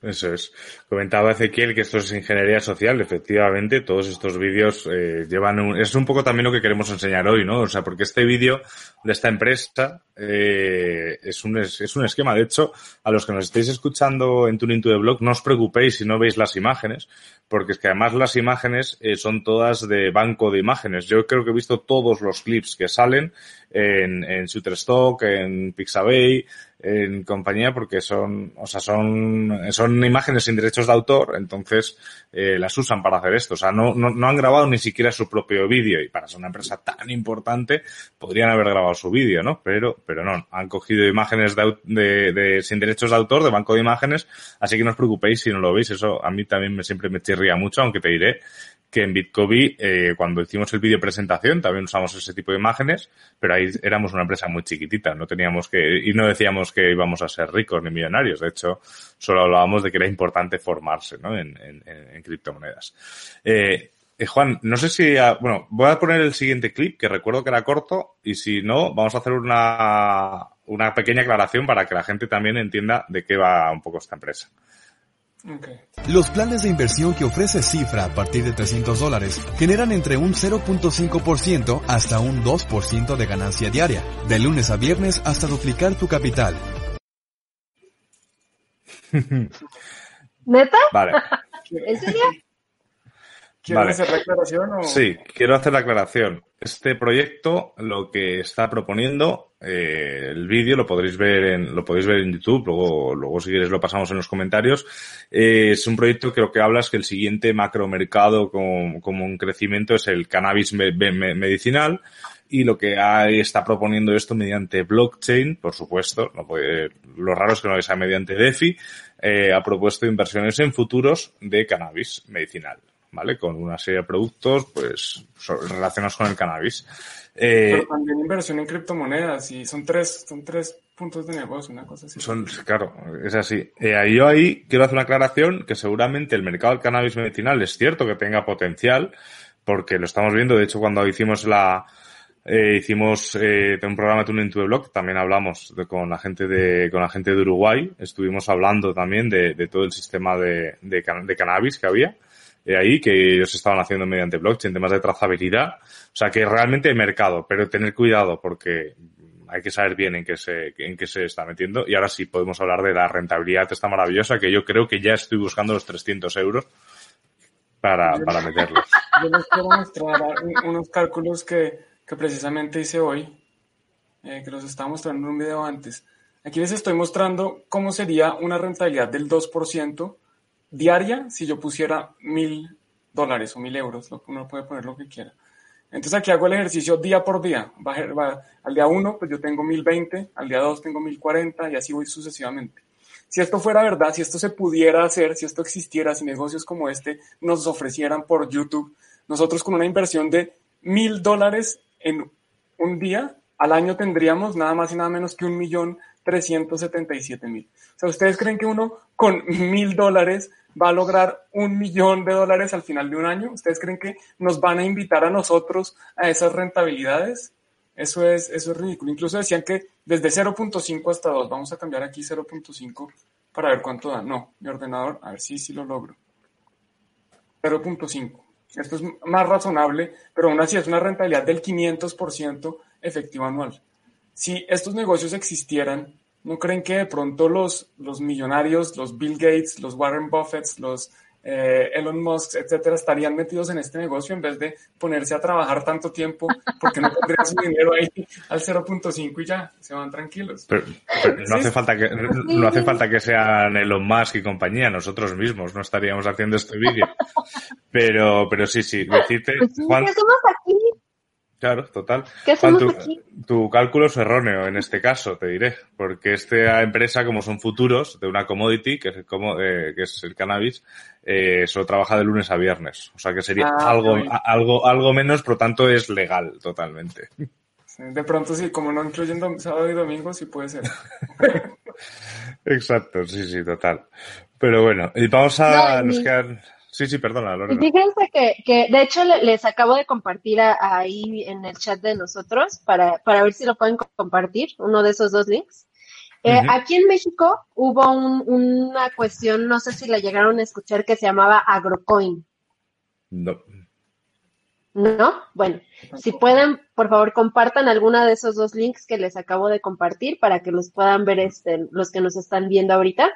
Eso es. Comentaba Ezequiel que esto es ingeniería social. Efectivamente, todos estos vídeos eh, llevan un... Es un poco también lo que queremos enseñar hoy, ¿no? O sea, porque este vídeo de esta empresa eh, es, un, es, un esquema. De hecho, a los que nos estéis escuchando en Tuning to the Blog, no os preocupéis si no veis las imágenes, porque es que además las imágenes eh, son todas de banco de imágenes. Yo creo que he visto todos los clips que salen en, en Shutterstock, en Pixabay, en compañía porque son, o sea, son, son imágenes sin derechos de autor, entonces eh, las usan para hacer esto. O sea, no, no, no han grabado ni siquiera su propio vídeo y para ser una empresa tan importante podrían haber grabado su vídeo, ¿no? Pero, pero no, han cogido imágenes de, de, de, sin derechos de autor, de banco de imágenes, así que no os preocupéis si no lo veis, eso a mí también me, siempre me chirría mucho, aunque te diré que en Bitcoin, eh, cuando hicimos el vídeo presentación, también usamos ese tipo de imágenes, pero ahí éramos una empresa muy chiquitita, no teníamos que, y no decíamos que íbamos a ser ricos ni millonarios, de hecho, solo hablábamos de que era importante formarse, ¿no? En, en, en criptomonedas. Eh, eh, Juan, no sé si, bueno, voy a poner el siguiente clip, que recuerdo que era corto, y si no, vamos a hacer una, una pequeña aclaración para que la gente también entienda de qué va un poco esta empresa. Los planes de inversión que ofrece Cifra a partir de 300 dólares generan entre un 0.5% hasta un 2% de ganancia diaria, de lunes a viernes hasta duplicar tu capital. ¿Neta? Vale. ¿En serio? ¿Quieres hacer la aclaración? O... Sí, quiero hacer la aclaración. Este proyecto lo que está proponiendo, eh, el vídeo lo podréis ver en, lo podéis ver en YouTube, luego, luego si quieres lo pasamos en los comentarios. Eh, es un proyecto que lo que habla es que el siguiente macromercado como, como un crecimiento es el cannabis me, me, medicinal y lo que hay, está proponiendo esto mediante blockchain, por supuesto, no puede, lo raro es que no sea mediante DeFi, eh, ha propuesto inversiones en futuros de cannabis medicinal. ¿Vale? Con una serie de productos, pues, relacionados con el cannabis. Eh, Pero también inversión en criptomonedas y son tres, son tres puntos de negocio, una cosa así. Son, claro, es así. Eh, yo ahí quiero hacer una aclaración que seguramente el mercado del cannabis medicinal es cierto que tenga potencial, porque lo estamos viendo, de hecho, cuando hicimos la, eh, hicimos eh, un programa de Tuning to the Block, también hablamos de, con la gente de con la gente de Uruguay, estuvimos hablando también de, de todo el sistema de, de, de, cannabis que había ahí que ellos estaban haciendo mediante blockchain, temas de trazabilidad. O sea que realmente hay mercado, pero tener cuidado porque hay que saber bien en qué se, en qué se está metiendo. Y ahora sí podemos hablar de la rentabilidad esta maravillosa que yo creo que ya estoy buscando los 300 euros para, para meterlos. Yo les quiero mostrar unos cálculos que, que precisamente hice hoy, eh, que los estaba mostrando en un video antes. Aquí les estoy mostrando cómo sería una rentabilidad del 2% diaria si yo pusiera mil dólares o mil euros, uno puede poner lo que quiera. Entonces aquí hago el ejercicio día por día. Al día 1, pues yo tengo 1020, al día 2 tengo 1040 y así voy sucesivamente. Si esto fuera verdad, si esto se pudiera hacer, si esto existiera, si negocios como este nos ofrecieran por YouTube, nosotros con una inversión de mil dólares en un día, al año tendríamos nada más y nada menos que un millón 377 mil. O sea, ¿ustedes creen que uno con mil dólares va a lograr un millón de dólares al final de un año? ¿Ustedes creen que nos van a invitar a nosotros a esas rentabilidades? Eso es, eso es ridículo. Incluso decían que desde 0.5 hasta 2, vamos a cambiar aquí 0.5 para ver cuánto da. No, mi ordenador, a ver si sí, lo logro. 0.5. Esto es más razonable, pero aún así es una rentabilidad del 500% efectivo anual. Si estos negocios existieran, ¿No creen que de pronto los, los millonarios, los Bill Gates, los Warren Buffett, los eh, Elon Musk, etcétera, estarían metidos en este negocio en vez de ponerse a trabajar tanto tiempo porque no tendrían su dinero ahí al 0.5 y ya, se van tranquilos. Pero, no, hace falta que, no hace falta que sean Elon Musk y compañía, nosotros mismos no estaríamos haciendo este vídeo. Pero, pero sí, sí, decirte, pues Juan, Claro, total. ¿Qué tu, aquí? tu, cálculo es erróneo en este caso, te diré, porque esta empresa, como son futuros de una commodity, que es, como, eh, que es el cannabis, eh, solo trabaja de lunes a viernes. O sea que sería Ah, algo, algo, algo menos, por tanto es legal totalmente. Sí, De pronto sí, como no incluyen sábado y domingo, sí puede ser. Exacto, sí, sí, total. Pero bueno, y vamos a, No, nos quedan, sí, sí, perdona, Y Lorena. fíjense que, que de hecho le- les acabo de compartir a- ahí en el chat de nosotros para, para ver si lo pueden co- compartir, uno de esos dos links. Eh. Aquí en México hubo un- una cuestión, no sé si la llegaron a escuchar, que se llamaba Agrocoin, No. ¿no? Bueno, si pueden, por favor, compartan alguna de esos dos links que les acabo de compartir para que los puedan ver este, los que nos están viendo ahorita.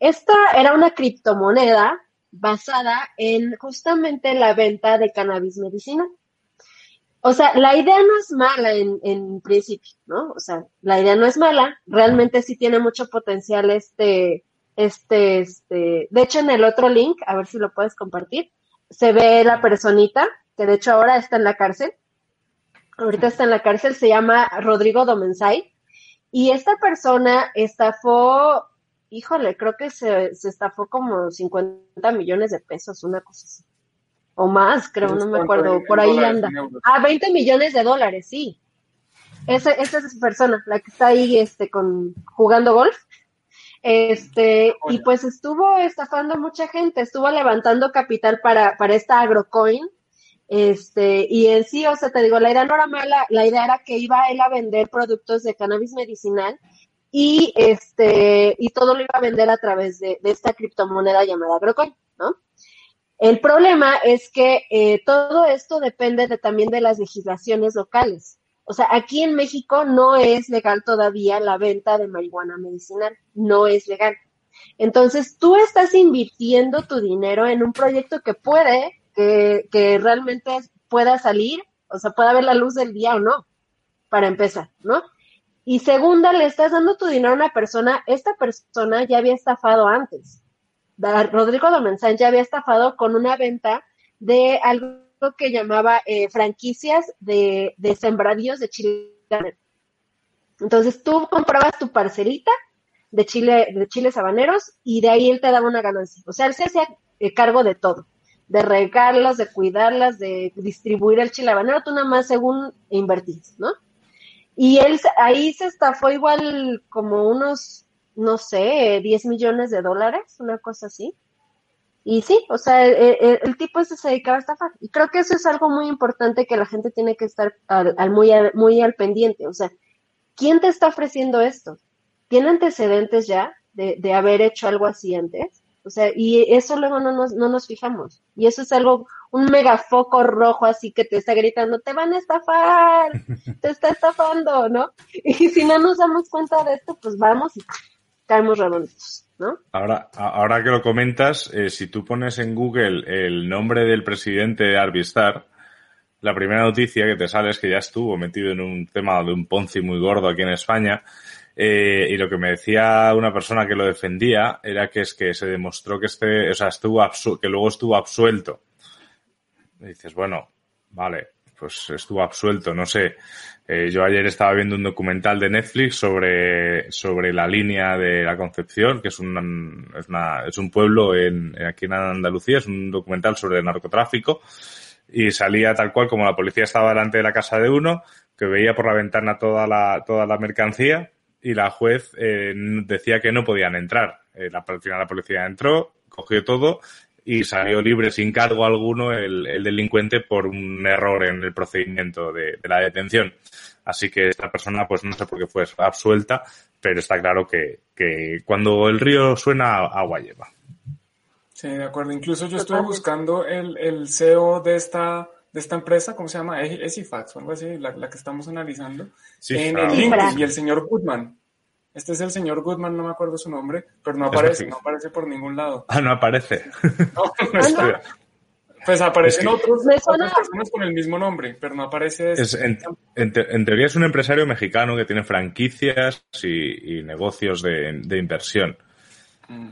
Esta era una criptomoneda basada en justamente la venta de cannabis medicinal. O sea, la idea no es mala en, en principio, ¿no? O sea, la idea no es mala, realmente sí tiene mucho potencial este, este, este, de hecho en el otro link, a ver si lo puedes compartir, se ve la personita, que de hecho ahora está en la cárcel, ahorita está en la cárcel, se llama Rodrigo Domensay, y esta persona estafó, híjole, creo que se, se estafó como 50 millones de pesos, una cosa así. O más, creo, no me ¿Cuánto acuerdo, por ahí anda. Ah, 20 millones de dólares, sí. Esa, esa es persona, la que está ahí este, con, jugando golf. Este, y pues estuvo estafando a mucha gente, estuvo levantando capital para, para esta agrocoin. Este, y en sí, o sea, te digo, la idea no era mala, la idea era que iba él a vender productos de cannabis medicinal y este y todo lo iba a vender a través de, esta criptomoneda llamada Grocoin, ¿no? El problema es que eh, todo esto depende de, también de las legislaciones locales. O sea, aquí en México no es legal todavía la venta de marihuana medicinal, no es legal. Entonces, tú estás invirtiendo tu dinero en un proyecto que puede, que, que realmente pueda salir, o sea, pueda ver la luz del día o no, para empezar, ¿no? Y segunda, le estás dando tu dinero a una persona, esta persona ya había estafado antes. Rodrigo Domenzán ya había estafado con una venta de algo que llamaba eh, franquicias de, de sembradíos de chile. Entonces tú comprabas tu parcelita de chile, de chiles habaneros y de ahí él te daba una ganancia. O sea, él se hacía eh, cargo de todo, de regarlas, de cuidarlas, de distribuir el chile habanero, tú nada más según invertís, ¿no? Y él ahí se estafó igual como unos, no sé, 10 millones de dólares, una cosa así. Y sí, o sea, el, tipo ese se dedicaba a estafar. Y creo que eso es algo muy importante que la gente tiene que estar al, muy, muy al pendiente. O sea, ¿quién te está ofreciendo esto? ¿Tiene antecedentes ya de, de haber hecho algo así antes? O sea, y eso luego no nos, no nos fijamos. Y eso es algo, un megafoco rojo así que te está gritando, te van a estafar, te está estafando, ¿no? Y si no nos damos cuenta de esto, pues vamos y caemos redonditos, ¿no? Ahora, ahora que lo comentas, eh, si tú pones en Google el nombre del presidente de Arbistar, la primera noticia que te sale es que ya estuvo metido en un tema de un Ponzi muy gordo aquí en España eh, y lo que me decía una persona que lo defendía era que es que se demostró que este, o sea, estuvo que luego estuvo absuelto. Y dices, bueno, vale, pues estuvo absuelto, no sé. Eh, yo ayer estaba viendo un documental de Netflix sobre, sobre la línea de la Concepción, que es un, es, una, es un pueblo en, aquí en Andalucía, es un documental sobre el narcotráfico, y salía tal cual como la policía estaba delante de la casa de uno, que veía por la ventana toda la, toda la mercancía, y la juez eh, decía que no podían entrar. Eh, al final la policía entró, cogió todo y salió libre sin cargo alguno el, delincuente por un error en el procedimiento de, la detención. Así que esta persona, pues no sé por qué fue absuelta, pero está claro que, que cuando el río suena, agua lleva. Sí, de acuerdo. Incluso yo estuve buscando el, el CEO de esta de esta empresa, ¿cómo se llama? Esifax o algo así, la, que estamos analizando, en el LinkedIn y el señor Goodman. Este es el señor Goodman, no me acuerdo su nombre, pero no aparece, no aparece por ningún lado. Ah, no aparece. Pues aparecen otros, otras personas con el mismo nombre, pero no aparece. Este. en, teoría es un empresario mexicano que tiene franquicias y, negocios de, inversión. Mm.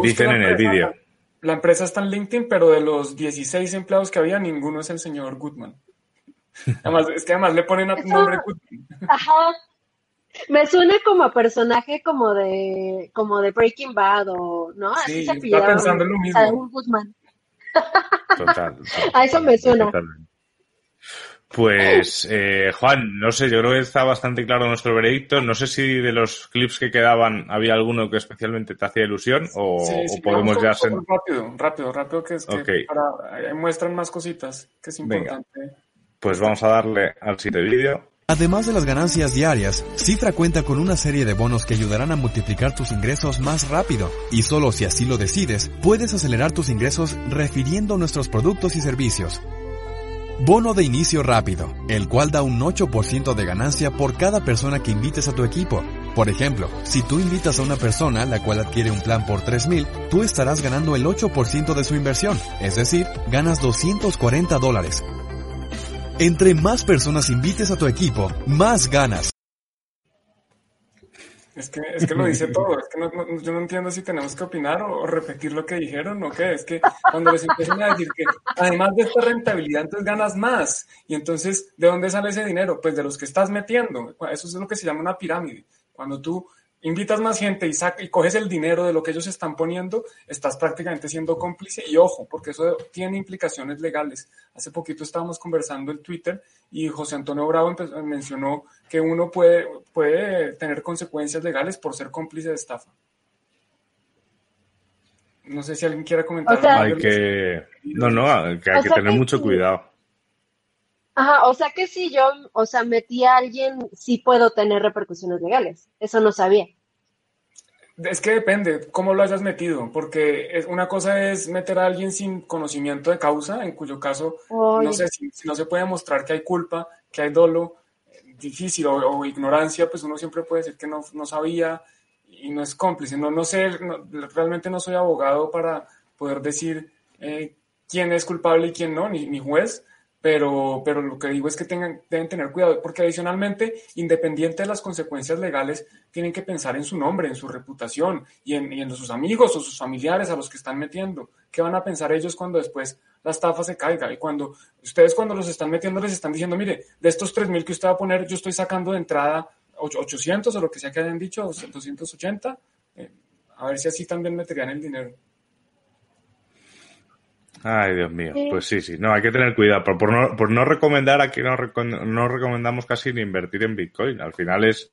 Dicen en el vídeo. La empresa está en LinkedIn, pero de los 16 empleados que había, ninguno es el señor Goodman. Además, es que además le ponen a nombre Goodman. Ajá. Me suena como a personaje como de como de Breaking Bad o no, sí, así se pensando en lo mismo. Goodman. Total, A eso me suena. Pues, eh, Juan, no sé, yo creo que está bastante claro nuestro veredicto. No sé si de los clips que quedaban había alguno que especialmente te hacía ilusión o, podemos ya ser... Rápido, rápido, rápido, que es que para, muestran más cositas, que es importante. Pues vamos a darle al siguiente vídeo. Además de las ganancias diarias, Cifra cuenta con una serie de bonos que ayudarán a multiplicar tus ingresos más rápido. Y solo si así lo decides, puedes acelerar tus ingresos refiriendo nuestros productos y servicios. Bono de inicio rápido, el cual da un 8% de ganancia por cada persona que invites a tu equipo. Por ejemplo, si tú invitas a una persona la cual adquiere un plan por 3.000, tú estarás ganando el 8% de su inversión, es decir, ganas 240 dólares. Entre más personas invites a tu equipo, más ganas. Es que, es que lo dice todo, es que yo no entiendo si tenemos que opinar o, repetir lo que dijeron o qué, es que cuando les empiezan a decir que además de esta rentabilidad entonces ganas más y entonces ¿de dónde sale ese dinero? Pues de los que estás metiendo, eso es lo que se llama una pirámide, cuando tú invitas más gente y, y coges el dinero de lo que ellos están poniendo, estás prácticamente siendo cómplice y ojo, porque eso tiene implicaciones legales. Hace poquito estábamos conversando en Twitter y José Antonio Bravo mencionó que uno puede, puede tener consecuencias legales por ser cómplice de estafa. No sé si alguien quiera comentar. hay que... No, no, que hay que tener mucho cuidado. Ajá, o sea que si yo, o sea, metí a alguien, sí puedo tener repercusiones legales. Eso no sabía. Es que depende cómo lo hayas metido, porque es, una cosa es meter a alguien sin conocimiento de causa, en cuyo caso no sé si, no se puede mostrar que hay culpa, que hay dolo, difícil o, ignorancia, pues uno siempre puede decir que no, no sabía y no es cómplice. No, no sé, realmente no soy abogado para poder decir eh, quién es culpable y quién no, ni, ni juez, pero, pero lo que digo es que tengan, deben tener cuidado, porque adicionalmente, independiente de las consecuencias legales, tienen que pensar en su nombre, en su reputación y en, en sus amigos o sus familiares a los que están metiendo. ¿Qué van a pensar ellos cuando después la estafa se caiga? Y cuando ustedes cuando los están metiendo les están diciendo, mire, de estos 3.000 que usted va a poner, yo estoy sacando de entrada 800 o lo que sea que hayan dicho, 280, eh, a ver si así también meterían el dinero. Ay, Dios mío. Pues sí, sí. No, hay que tener cuidado. Por, no, por no recomendar, aquí no, no recomendamos casi ni invertir en Bitcoin. Al final es,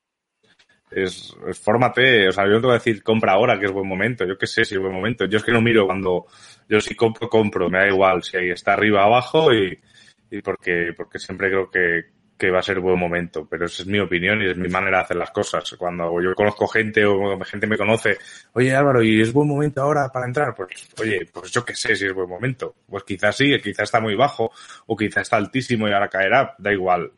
es, es fórmate. O sea, yo no te voy a decir compra ahora, que es buen momento. Yo qué sé si es buen momento. Yo es que no miro cuando, yo si compro, compro. Me da igual si ahí está arriba, abajo y, y porque, porque siempre creo que, que va a ser buen momento, pero esa es mi opinión y es mi manera de hacer las cosas. Cuando yo conozco gente o gente me conoce, oye Álvaro, ¿y es buen momento ahora para entrar? Pues oye, pues yo qué sé si es buen momento. Pues quizás sí, quizás está muy bajo o quizás está altísimo y ahora caerá, da igual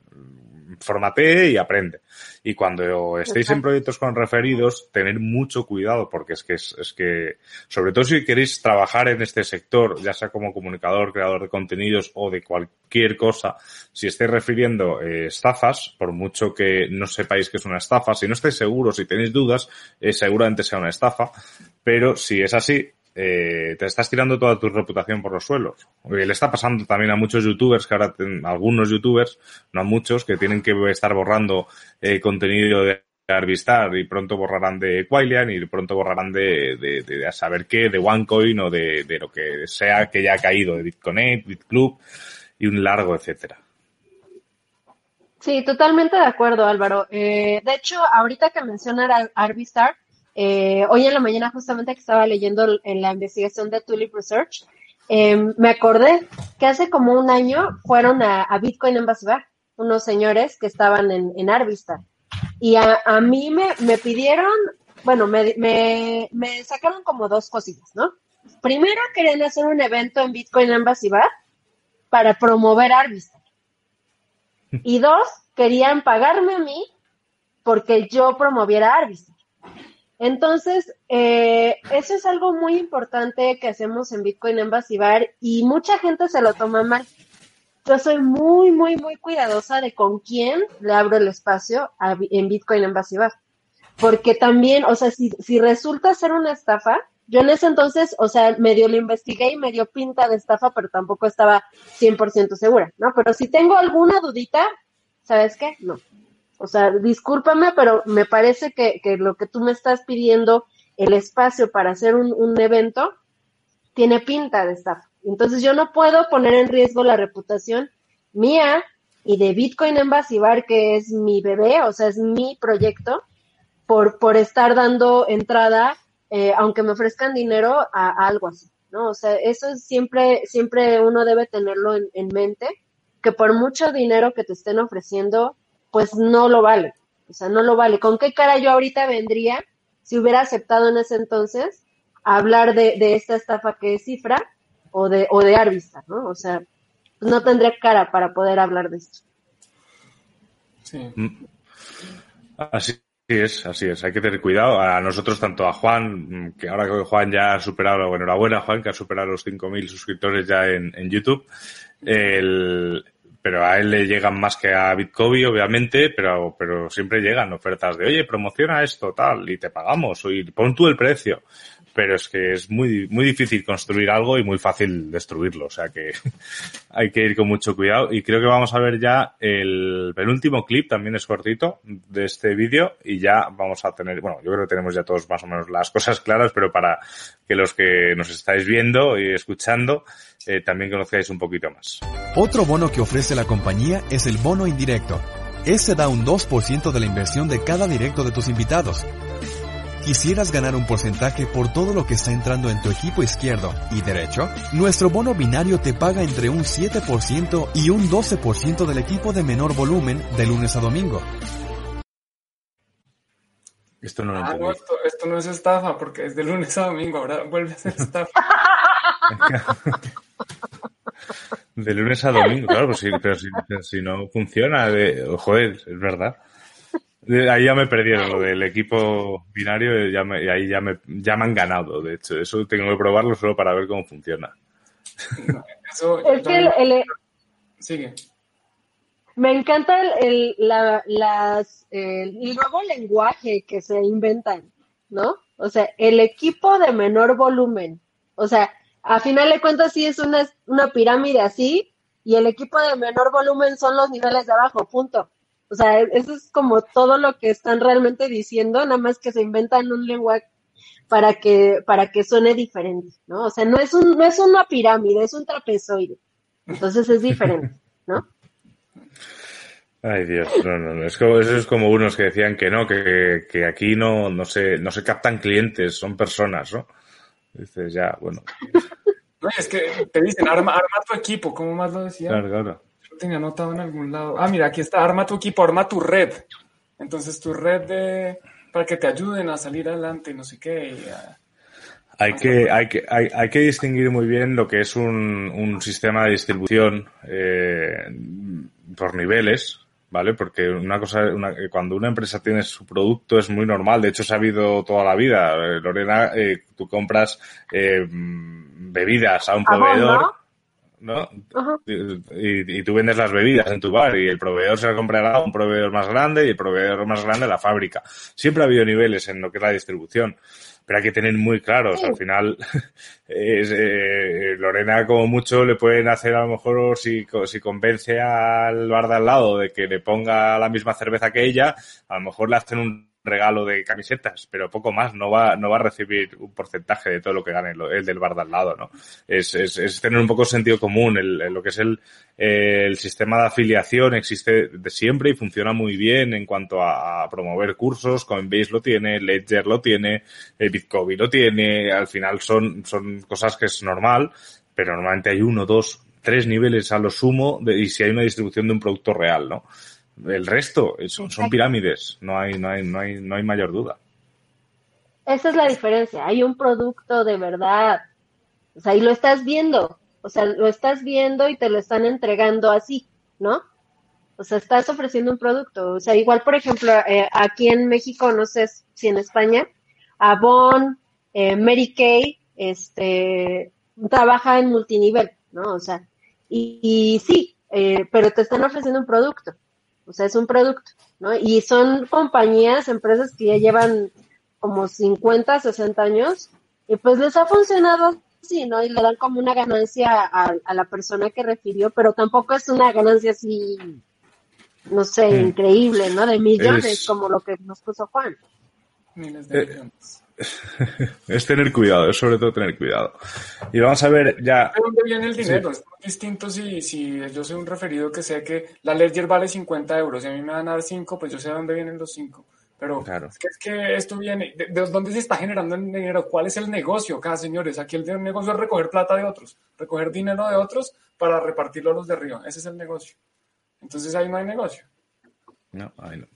formate y aprende. Y cuando estéis en proyectos con referidos, tener mucho cuidado porque es que es, que, sobre todo si queréis trabajar en este sector, ya sea como comunicador, creador de contenidos o de cualquier cosa, si estáis refiriendo eh, estafas, por mucho que no sepáis que es una estafa, si no estáis seguros, si tenéis dudas, eh, seguramente sea una estafa, pero si es así, eh, te estás tirando toda tu reputación por los suelos. Le está pasando también a muchos youtubers, que ahora, algunos youtubers, no a muchos, que tienen que estar borrando eh, contenido de Arvistar y pronto borrarán de Quailian y pronto borrarán de, de, saber qué, de OneCoin o de, de, lo que sea que ya ha caído, de BitConnect, BitClub y un largo etcétera. Sí, totalmente de acuerdo, Álvaro. Eh, de hecho, ahorita que mencionar Arvistar, eh, hoy en la mañana justamente que estaba leyendo en la investigación de Tulip Research, em, me acordé que hace como un año fueron a, Bitcoin en unos señores que estaban en, en Arvista. Y a, mí me, me, pidieron, bueno, me, me, me, sacaron como dos cositas, ¿no? Primero querían hacer un evento en Bitcoin en para promover Arvista. Y dos, querían pagarme a mí porque yo promoviera Arvista. Entonces, eh, eso es algo muy importante que hacemos en Bitcoin Bar y mucha gente se lo toma mal. Yo soy muy, muy, muy cuidadosa de con quién le abro el espacio en Bitcoin Bar. Porque también, o sea, si, si resulta ser una estafa, yo en ese entonces, o sea, medio lo investigué y me dio pinta de estafa, pero tampoco estaba 100% segura, ¿no? Pero si tengo alguna dudita, ¿sabes qué? No, o sea, discúlpame, pero me parece que, que lo que tú me estás pidiendo, el espacio para hacer un, un evento, tiene pinta de estafa. Entonces yo no puedo poner en riesgo la reputación mía y de Bitcoin en Basibar, que es mi bebé, o sea, es mi proyecto, por, por estar dando entrada, eh, aunque me ofrezcan dinero, a, algo así, ¿no? O sea, eso es siempre, siempre uno debe tenerlo en, en mente, que por mucho dinero que te estén ofreciendo, pues no lo vale. O sea, no lo vale. ¿Con qué cara yo ahorita vendría si hubiera aceptado en ese entonces hablar de, de esta estafa que es cifra o de, o de Arvista, ¿no? O sea, no tendría cara para poder hablar de esto. Sí. Mm. Así es, así es. Hay que tener cuidado. A nosotros, tanto a Juan, que ahora que Juan ya ha superado, enhorabuena Juan, que ha superado los 5.000 suscriptores ya en, en YouTube. El, pero a él le llegan más que a Bitcoin, obviamente, pero, pero siempre llegan ofertas de, oye, promociona esto, tal, y te pagamos, y pon tú el precio. Pero es que es muy, muy difícil construir algo y muy fácil destruirlo, o sea que hay que ir con mucho cuidado. Y creo que vamos a ver ya el penúltimo clip, también es cortito, de este vídeo, y ya vamos a tener, bueno, yo creo que tenemos ya todos más o menos las cosas claras, pero para que los que nos estáis viendo y escuchando, eh, también conozcáis un poquito más. Otro bono que ofrece la compañía es el bono indirecto. Este da un 2% de la inversión de cada directo de tus invitados. Quisieras ganar un porcentaje por todo lo que está entrando en tu equipo izquierdo y derecho, nuestro bono binario te paga entre un 7% y un 12% del equipo de menor volumen de lunes a domingo. Esto no lo Ah, no, esto, esto no es estafa porque es de lunes a domingo, ahora vuelve a ser estafa. De lunes a domingo, claro, pues sí, pero si, no funciona, de, joder, es verdad. Ahí ya me perdieron lo del equipo binario, ya me, y ahí ya me, ya me han ganado, de hecho. Eso tengo que probarlo solo para ver cómo funciona. Eso, Es que el- el- Sigue. me encanta el, el- la, las, el nuevo lenguaje que se inventan, ¿no? O sea, el equipo de menor volumen. O sea, a final de cuentas sí es una, una pirámide así y el equipo de menor volumen son los niveles de abajo, punto. O sea, eso es como todo lo que están realmente diciendo, nada más que se inventan un lenguaje para que, para que suene diferente, ¿no? O sea, no es un, no es una pirámide, es un trapezoide. Entonces es diferente, ¿no? Ay, Dios, no, no, no. Es como, eso es como unos que decían que no, que, que aquí no, no se, no se captan clientes, son personas, ¿no? Dices, ya, bueno, No, es que te dicen, arma, arma tu equipo, ¿cómo más lo decía? claro, claro. Tenía anotado en algún lado. Ah, mira, aquí está, arma tu equipo, arma tu red. Entonces tu red de para que te ayuden a salir adelante, no sé qué. y a- Hay que, hay, que, hay, hay que distinguir muy bien lo que es un, un sistema de distribución eh, por niveles, ¿vale? Porque una cosa, una- cuando una empresa tiene su producto es muy normal, de hecho se ha habido toda la vida. Eh, Lorena, eh, tú compras eh, bebidas a un proveedor, ¿no? ¿No? Y, y tú vendes las bebidas en tu bar y el proveedor se la comprará a un proveedor más grande y el proveedor más grande a la fábrica. Siempre ha habido niveles en lo que es la distribución, pero hay que tener muy claros. Al final, es, eh, Lorena como mucho le pueden hacer a lo mejor si, si convence al bar de al lado de que le ponga la misma cerveza que ella, a lo mejor le hacen un regalo de camisetas, pero poco más, no va, no va a recibir un porcentaje de todo lo que gane lo- el del bar de al lado, ¿no? Es, es, tener un poco sentido común, el, el- lo que es el, el sistema de afiliación existe de siempre y funciona muy bien en cuanto a, a promover cursos, Coinbase lo tiene, Ledger lo tiene, eh, Bitcoin lo tiene, al final son, son cosas que es normal, pero normalmente hay uno, dos, tres niveles a lo sumo de, y si hay una distribución de un producto real, ¿no? El resto son, son pirámides, no hay, no hay, no hay, no hay mayor duda. Esa es la diferencia. Hay un producto de verdad. O sea, y lo estás viendo. O sea, lo estás viendo y te lo están entregando así, ¿no? O sea, estás ofreciendo un producto. O sea, igual, por ejemplo, eh, aquí en México, no sé si en España, Avon, eh, Mary Kay, este, trabaja en multinivel, ¿no? O sea, y, y sí, eh, pero te están ofreciendo un producto. O sea, es un producto, ¿no? Y son compañías, empresas que ya llevan como 50, 60 años, y pues les ha funcionado así, ¿no? Y le dan como una ganancia a, a la persona que refirió, pero tampoco es una ganancia así, no sé, Mm. increíble, ¿no? De millones, Es- como lo que nos puso Juan. Miles de Eh, millones. Es tener cuidado, es sobre todo tener cuidado. Y vamos a ver ya, ¿De dónde viene el dinero? Es muy distinto si, si yo soy un referido que sé que la Ledger vale 50 euros y a mí me van a dar 5, pues yo sé de dónde vienen los 5. Pero Claro. es, que, es que esto viene, de, de dónde se está generando el dinero? ¿Cuál es el negocio acá, señores? Aquí el negocio es recoger plata de otros, recoger dinero de otros para repartirlo a los de arriba. Ese es el negocio. Entonces ahí no hay negocio. No, ahí no.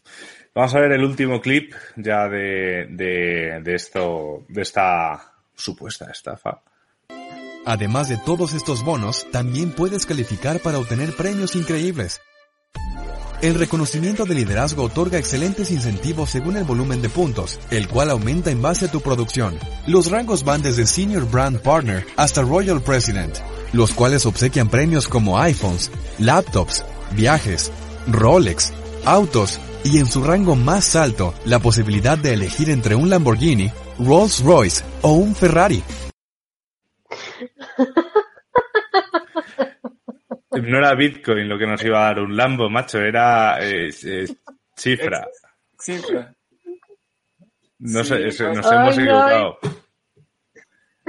Vamos a ver el último clip ya de, de, de esto, de esta supuesta estafa. Además de todos estos bonos, también puedes calificar para obtener premios increíbles. El reconocimiento de liderazgo otorga excelentes incentivos según el volumen de puntos, el cual aumenta en base a tu producción. Los rangos van desde Senior Brand Partner hasta Royal President, los cuales obsequian premios como iPhones, laptops, viajes, Rolex, autos y en su rango más alto, la posibilidad de elegir entre un Lamborghini, Rolls Royce o un Ferrari. No era Bitcoin lo que nos iba a dar un Lambo, macho, era eh, eh, cifra. Pero No Sí, sé, nos Ay, hemos equivocado.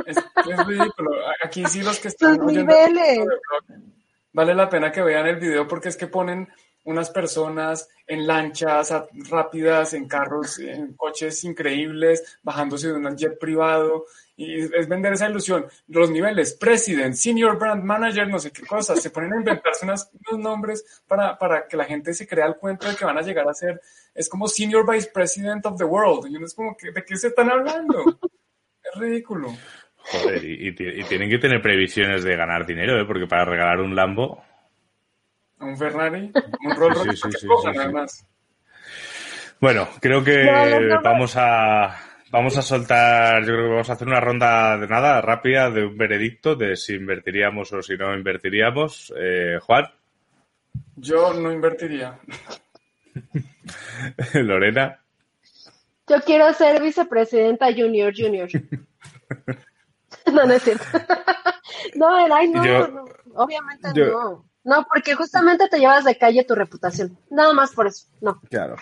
es, es ridículo. Aquí sí los que están oyendo niveles. vale la pena que vean el video porque es que ponen unas personas en lanchas rápidas, en carros, en coches increíbles, bajándose de un jet privado. Y es vender esa ilusión. Los niveles, President, Senior Brand Manager, no sé qué cosas, se ponen a inventarse unos nombres para, para que la gente se crea el cuento de que van a llegar a ser, es como Senior Vice President of the World. Y uno es como, ¿de qué se están hablando? Es ridículo. Joder, y, tienen que tener previsiones de ganar dinero, ¿eh? porque para regalar un Lambo. Un Ferrari, un Rolls Royce, sí, sí, sí, Bueno, creo que vamos a vamos a soltar, yo creo que vamos a hacer una ronda de nada rápida de un veredicto de si invertiríamos o si no invertiríamos. Eh, Juan. Yo no invertiría. Lorena. Yo quiero ser vicepresidenta junior junior. no, no es cierto. no, ay, no, no, obviamente no. No, porque justamente te llevas de calle tu reputación. Nada más por eso, no. Claro.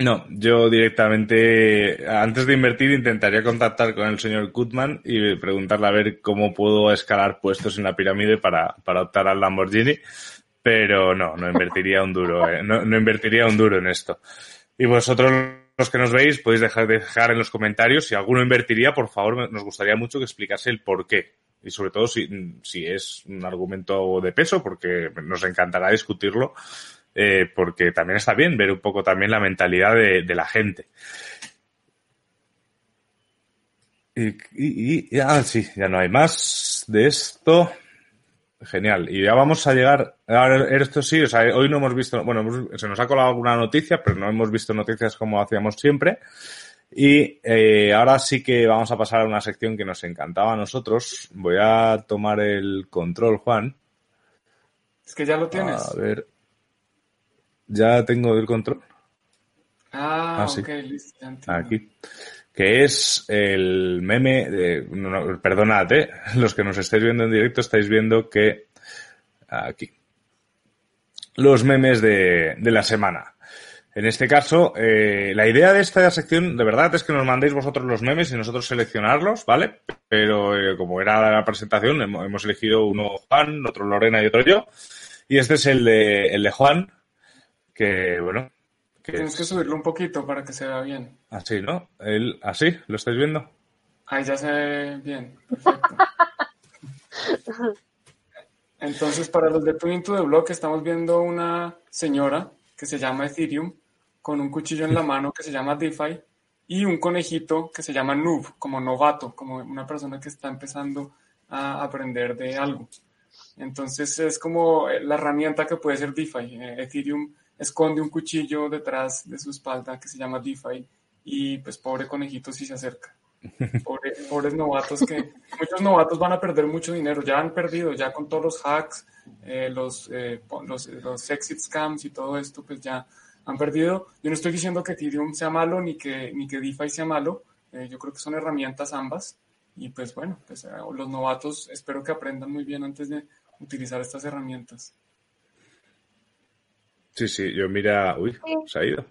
No, yo directamente, antes de invertir, intentaría contactar con el señor Goodman y preguntarle a ver cómo puedo escalar puestos en la pirámide para, para optar al Lamborghini. Pero no, no invertiría un duro, eh. no, no invertiría un duro en esto. Y vosotros los que nos veis podéis dejar, dejar en los comentarios si alguno invertiría, por favor, nos gustaría mucho que explicase el por qué. Y sobre todo si, si es un argumento de peso, porque nos encantará discutirlo, eh, porque también está bien ver un poco también la mentalidad de, la gente. Y, y, y, ah, sí, ya no hay más de esto. Genial. Y ya vamos a llegar. Ahora, esto sí, o sea, hoy no hemos visto, bueno, se nos ha colado alguna noticia, pero no hemos visto noticias como hacíamos siempre. Y eh, ahora sí que vamos a pasar a una sección que nos encantaba a nosotros. Voy a tomar el control, Juan. Es que ya lo tienes. A ver. Ya tengo el control. Ah, ah ok, listo. Aquí que es el meme de, perdonad, ¿eh? los que nos estáis viendo en directo estáis viendo que aquí los memes de, de la semana. En este caso, eh, la idea de esta sección, de verdad, es que nos mandéis vosotros los memes y nosotros seleccionarlos, ¿vale? Pero eh, como era la presentación, hemos, elegido uno Juan, otro Lorena y otro yo. Y este es el de, el de Juan, que, bueno, Tienes que subirlo un poquito para que se vea bien. Así, ¿no? El, así, ¿lo estáis viendo? Ahí ya se ve bien, perfecto. Entonces, para los de Tuning to the Block, estamos viendo una señora que se llama Ethereum, con un cuchillo en la mano que se llama DeFi, y un conejito que se llama Noob, como novato, como una persona que está empezando a aprender de algo. Entonces, es como la herramienta que puede ser DeFi. Eh, Ethereum esconde un cuchillo detrás de su espalda que se llama DeFi y pues pobre conejito si se acerca. pobres novatos que muchos novatos van a perder mucho dinero, ya han perdido, ya con todos los hacks, eh, los, eh, los, los, exit scams y todo esto, pues ya han perdido. Yo no estoy diciendo que Ethereum sea malo ni que, ni que DeFi sea malo, eh, yo creo que son herramientas ambas y pues bueno, pues los novatos espero que aprendan muy bien antes de utilizar estas herramientas. Sí, sí, yo mira. Uy, se ha ido.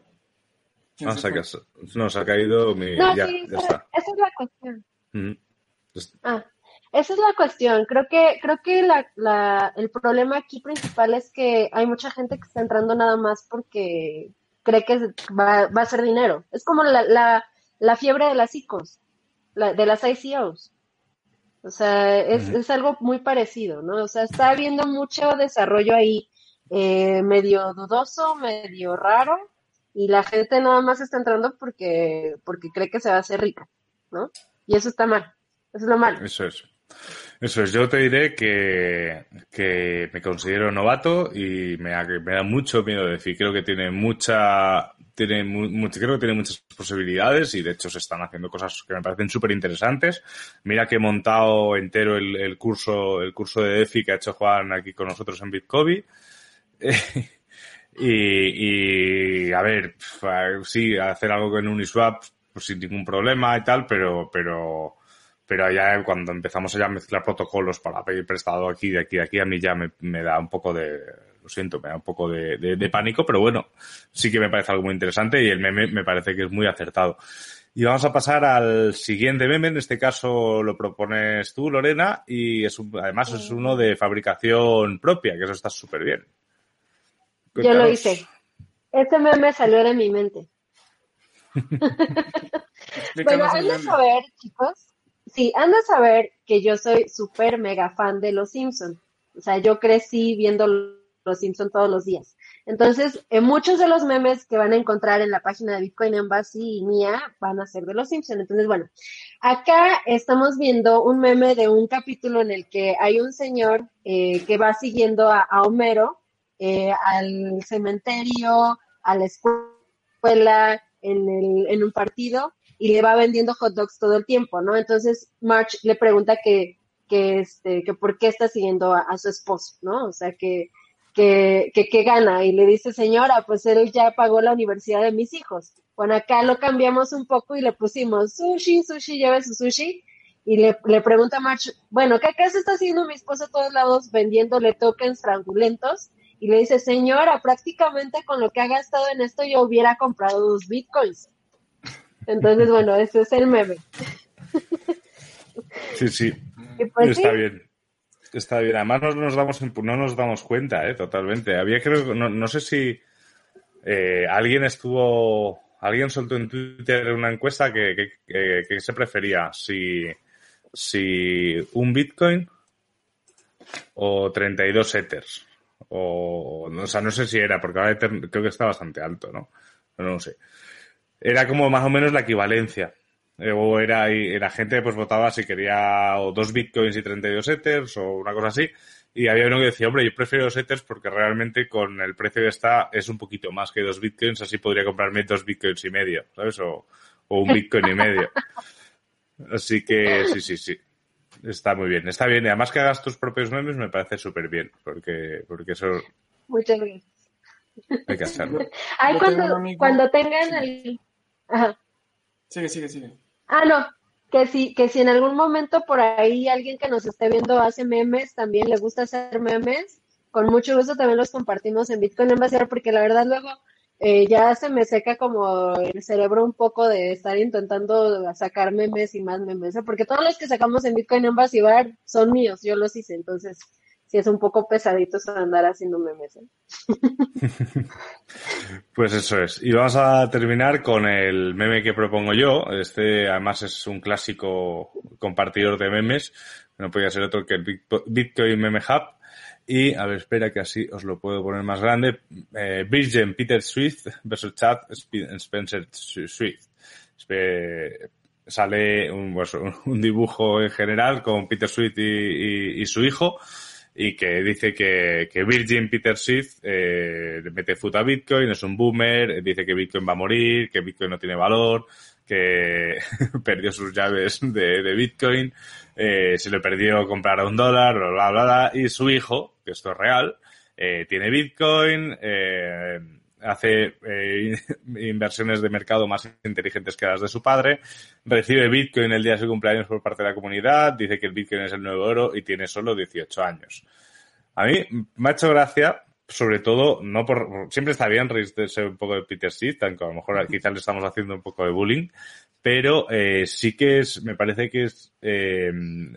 Ah, se ha, no, se ha caído mi. ya, ya está. Esa es la cuestión. Ah, esa es la cuestión. Creo que, creo que la, la, el problema aquí principal es que hay mucha gente que está entrando nada más porque cree que va, va a ser dinero. Es como la, la, la fiebre de las ICOs, la, de las ICOs. O sea, es, es algo muy parecido, ¿no? O sea, está habiendo mucho desarrollo ahí eh, medio dudoso, medio raro, y la gente nada más está entrando porque, porque cree que se va a hacer rico, ¿no? Y eso está mal, eso es lo malo. Eso es. Eso es, yo te diré que, que me considero novato y me, me da mucho miedo decir, creo que tiene mucha, tiene mucho, creo que tiene muchas posibilidades y de hecho se están haciendo cosas que me parecen súper interesantes. Mira que he montado entero el, el, curso, el curso de DeFi que ha hecho Juan aquí con nosotros en Bitcoin y, y, a ver, sí, hacer algo con Uniswap pues sin ningún problema y tal, pero, pero, pero ya cuando empezamos a ya mezclar protocolos para pedir prestado aquí, de aquí, de aquí, a mí ya me, da un poco de, lo siento, me da un poco de, de, pánico, pero bueno, sí que me parece algo muy interesante y el meme me parece que es muy acertado. Y vamos a pasar al siguiente meme, en este caso lo propones tú, Lorena, y es además es uno de fabricación propia, que eso está súper bien. Yo lo hice. Este meme salió de mi mente. bueno, anda a saber, chicos. Sí, anda a saber que yo soy súper mega fan de Los Simpsons. O sea, yo crecí viendo Los Simpsons todos los días. Entonces, en muchos de los memes que van a encontrar en la página de Bitcoin Embassy y mía van a ser de los Simpsons. Entonces, bueno, acá estamos viendo un meme de un capítulo en el que hay un señor eh, que va siguiendo a, Homero eh, al cementerio, a la escuela, en, el, en un partido y le va vendiendo hot dogs todo el tiempo, ¿no? Entonces, March le pregunta que, que, este, que por qué está siguiendo a su esposo, ¿no? O sea, que que, gana y le dice, señora, pues él ya pagó la universidad de mis hijos. Bueno, acá lo cambiamos un poco y le pusimos sushi, sushi, lleve su sushi. Y le, le pregunta a March, bueno, ¿qué acaso está haciendo mi esposo a todos lados vendiéndole tokens fraudulentos? Y le dice, señora, prácticamente con lo que ha gastado en esto yo hubiera comprado dos bitcoins. Entonces, bueno, ese es el meme. Sí, sí. Pues está bien. Está bien. Además no nos damos, no nos damos cuenta, ¿eh? Totalmente. Había creo, no, no sé si eh, alguien estuvo, alguien soltó en Twitter una encuesta que, que, se prefería, si, si un Bitcoin o 32 Ethers. O, o sea, no sé si era, porque ahora creo que está bastante alto, ¿no? No, no sé. Era como más o menos la equivalencia. Eh, o era, y la gente pues votaba si quería o dos bitcoins y 32 ethers o una cosa así. Y había uno que decía, hombre, yo prefiero dos ethers porque realmente con el precio que está es un poquito más que dos bitcoins, así podría comprarme dos bitcoins y medio, ¿sabes? O, un bitcoin y medio. Así que sí, sí, sí. Está muy bien. Está bien. Y además que hagas tus propios memes me parece súper bien, porque, porque eso... Muchas gracias. Hay que hacerlo. cuando, cuando tengan el... Ajá. Sigue, sigue, sigue. Ah, no, que si, que si en algún momento por ahí alguien que nos esté viendo hace memes, también le gusta hacer memes, con mucho gusto también los compartimos en Bitcoin Ambassador, porque la verdad luego eh, ya se me seca como el cerebro un poco de estar intentando sacar memes y más memes, ¿eh? porque todos los que sacamos en Bitcoin Ambassador son míos, yo los hice, entonces sí es un poco pesadito andar haciendo memes. ¿eh? pues eso es. Y vamos a terminar con el meme que propongo yo. Este además es un clásico compartidor de memes. No podía ser otro que el Bitcoin Meme Hub. Y, a ver, espera que así os lo puedo poner más grande. Eh, Virgin Peter Swift versus Chad Spencer Swift. sale pues, un, dibujo en general con Peter Swift y su hijo y que dice que, que Virgin Peter Swift eh, mete foot a Bitcoin, es un boomer, dice que Bitcoin va a morir, que Bitcoin no tiene valor, que perdió sus llaves de, Bitcoin, eh, se le perdió comprar un dólar, bla, bla, bla, bla, y su hijo, que esto es real, eh, tiene Bitcoin, eh, hace eh, inversiones de mercado más inteligentes que las de su padre, recibe Bitcoin el día de su cumpleaños por parte de la comunidad, dice que el Bitcoin es el nuevo oro y tiene solo 18 años. A mí me ha hecho gracia, sobre todo, no por, siempre está bien reírse un poco de Peter Seed, aunque a lo mejor quizás le estamos haciendo un poco de bullying, pero eh, sí que es, me parece que es, eh,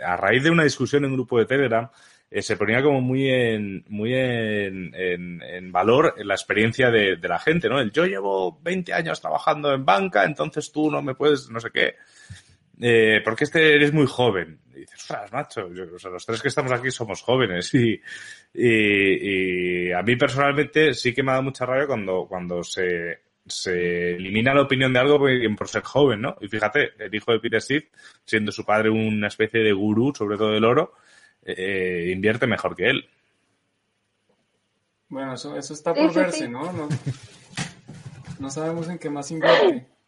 a raíz de una discusión en un grupo de Telegram, eh, se ponía como muy en, muy en, en, valor la experiencia de, de, la gente, ¿no? El yo llevo 20 años trabajando en banca, entonces tú no me puedes, no sé qué. Eh, porque este eres muy joven. Y dices, ostras, macho, o sea, los tres que estamos aquí somos jóvenes. Y, y, y, a mí personalmente sí que me ha dado mucha rabia cuando, cuando se, se elimina la opinión de algo por, ser joven, ¿no? Y fíjate, el hijo de Peter Steve, siendo su padre una especie de gurú, sobre todo del oro, eh, invierte mejor que él. Bueno, eso, eso está por verse, ¿no? ¿no? sabemos en qué más invierte.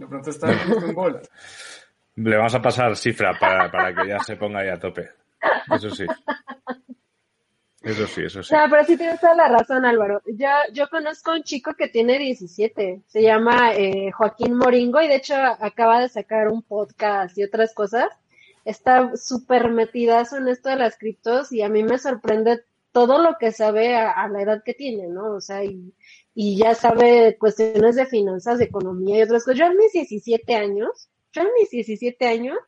De pronto está en Bolt. Le vamos a pasar cifra para, para que ya se ponga ahí a tope. Eso sí. Eso sí, eso sí. No, pero sí tienes toda la razón, Álvaro. Yo, yo conozco a un chico que tiene 17. Se llama eh, Joaquín Moringo y de hecho acaba de sacar un podcast y otras cosas está súper metidazo en esto de las criptos y a mí me sorprende todo lo que sabe a, la edad que tiene, ¿no? O sea, y, y, ya sabe cuestiones de finanzas, de economía y otras cosas. Yo en mis 17 años, yo en mis 17 años,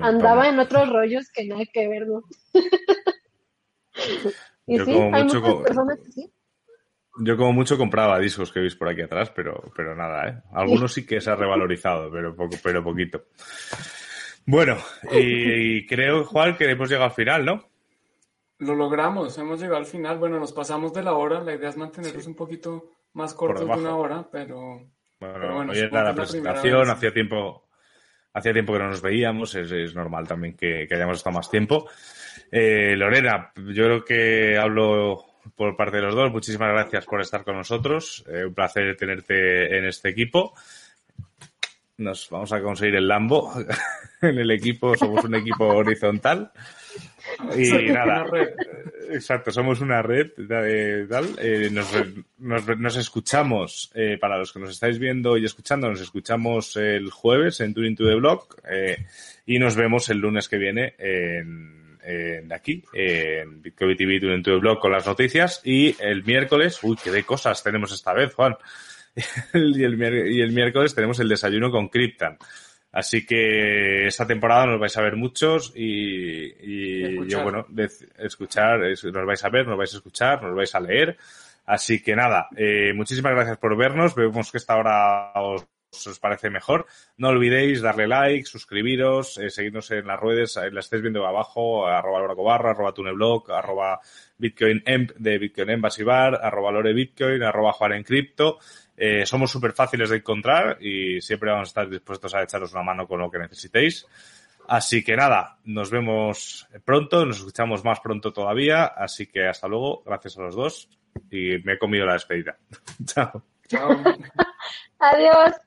andaba en otros rollos que nada que ver, ¿no? Y sí, hay muchas personas que sí. Yo como mucho compraba discos que veis por aquí atrás, pero, pero nada, ¿eh? Algunos sí que se ha revalorizado, pero, poco, pero poquito. Bueno, y, creo, Juan, que hemos llegado al final, ¿no? Lo logramos, hemos llegado al final. Bueno, nos pasamos de la hora, la idea es mantenerlos un poquito más cortos de una hora, pero... Bueno, hoy era la presentación, hacía tiempo, hacía tiempo que no nos veíamos, es, normal también que, hayamos estado más tiempo. Eh, Lorena, yo creo que hablo por parte de los dos. Muchísimas gracias por estar con nosotros. Eh, un placer tenerte en este equipo. Nos vamos a conseguir el Lambo en el equipo. Somos un equipo horizontal. Y nada, exacto, somos una red tal. Eh, nos, escuchamos, eh, para los que nos estáis viendo y escuchando, nos escuchamos el jueves en Turing to the Blog y nos vemos el lunes que viene en de aquí, en Bitcoin TV, en tu blog con las noticias. Y el miércoles, uy, qué de cosas tenemos esta vez, Juan. y, el, y el miércoles tenemos el desayuno con Cryptan. Así que esta temporada nos vais a ver muchos y, yo, bueno, escuchar, nos vais a ver, nos vais a escuchar, nos vais a leer. Así que nada, eh, muchísimas gracias por vernos. Vemos que esta hora os os parece mejor. No olvidéis darle like, suscribiros, eh, seguirnos en las redes, eh, la estáis viendo abajo, arroba Barra, arroba tuneblog, arroba bitcoinemp de bitcoin arroba lore bitcoin, arroba juan en cripto. Eh, somos súper fáciles de encontrar y siempre vamos a estar dispuestos a echaros una mano con lo que necesitéis. Así que nada, nos vemos pronto, nos escuchamos más pronto todavía, así que hasta luego, gracias a los dos y me he comido la despedida. Chao. Chao. Adiós.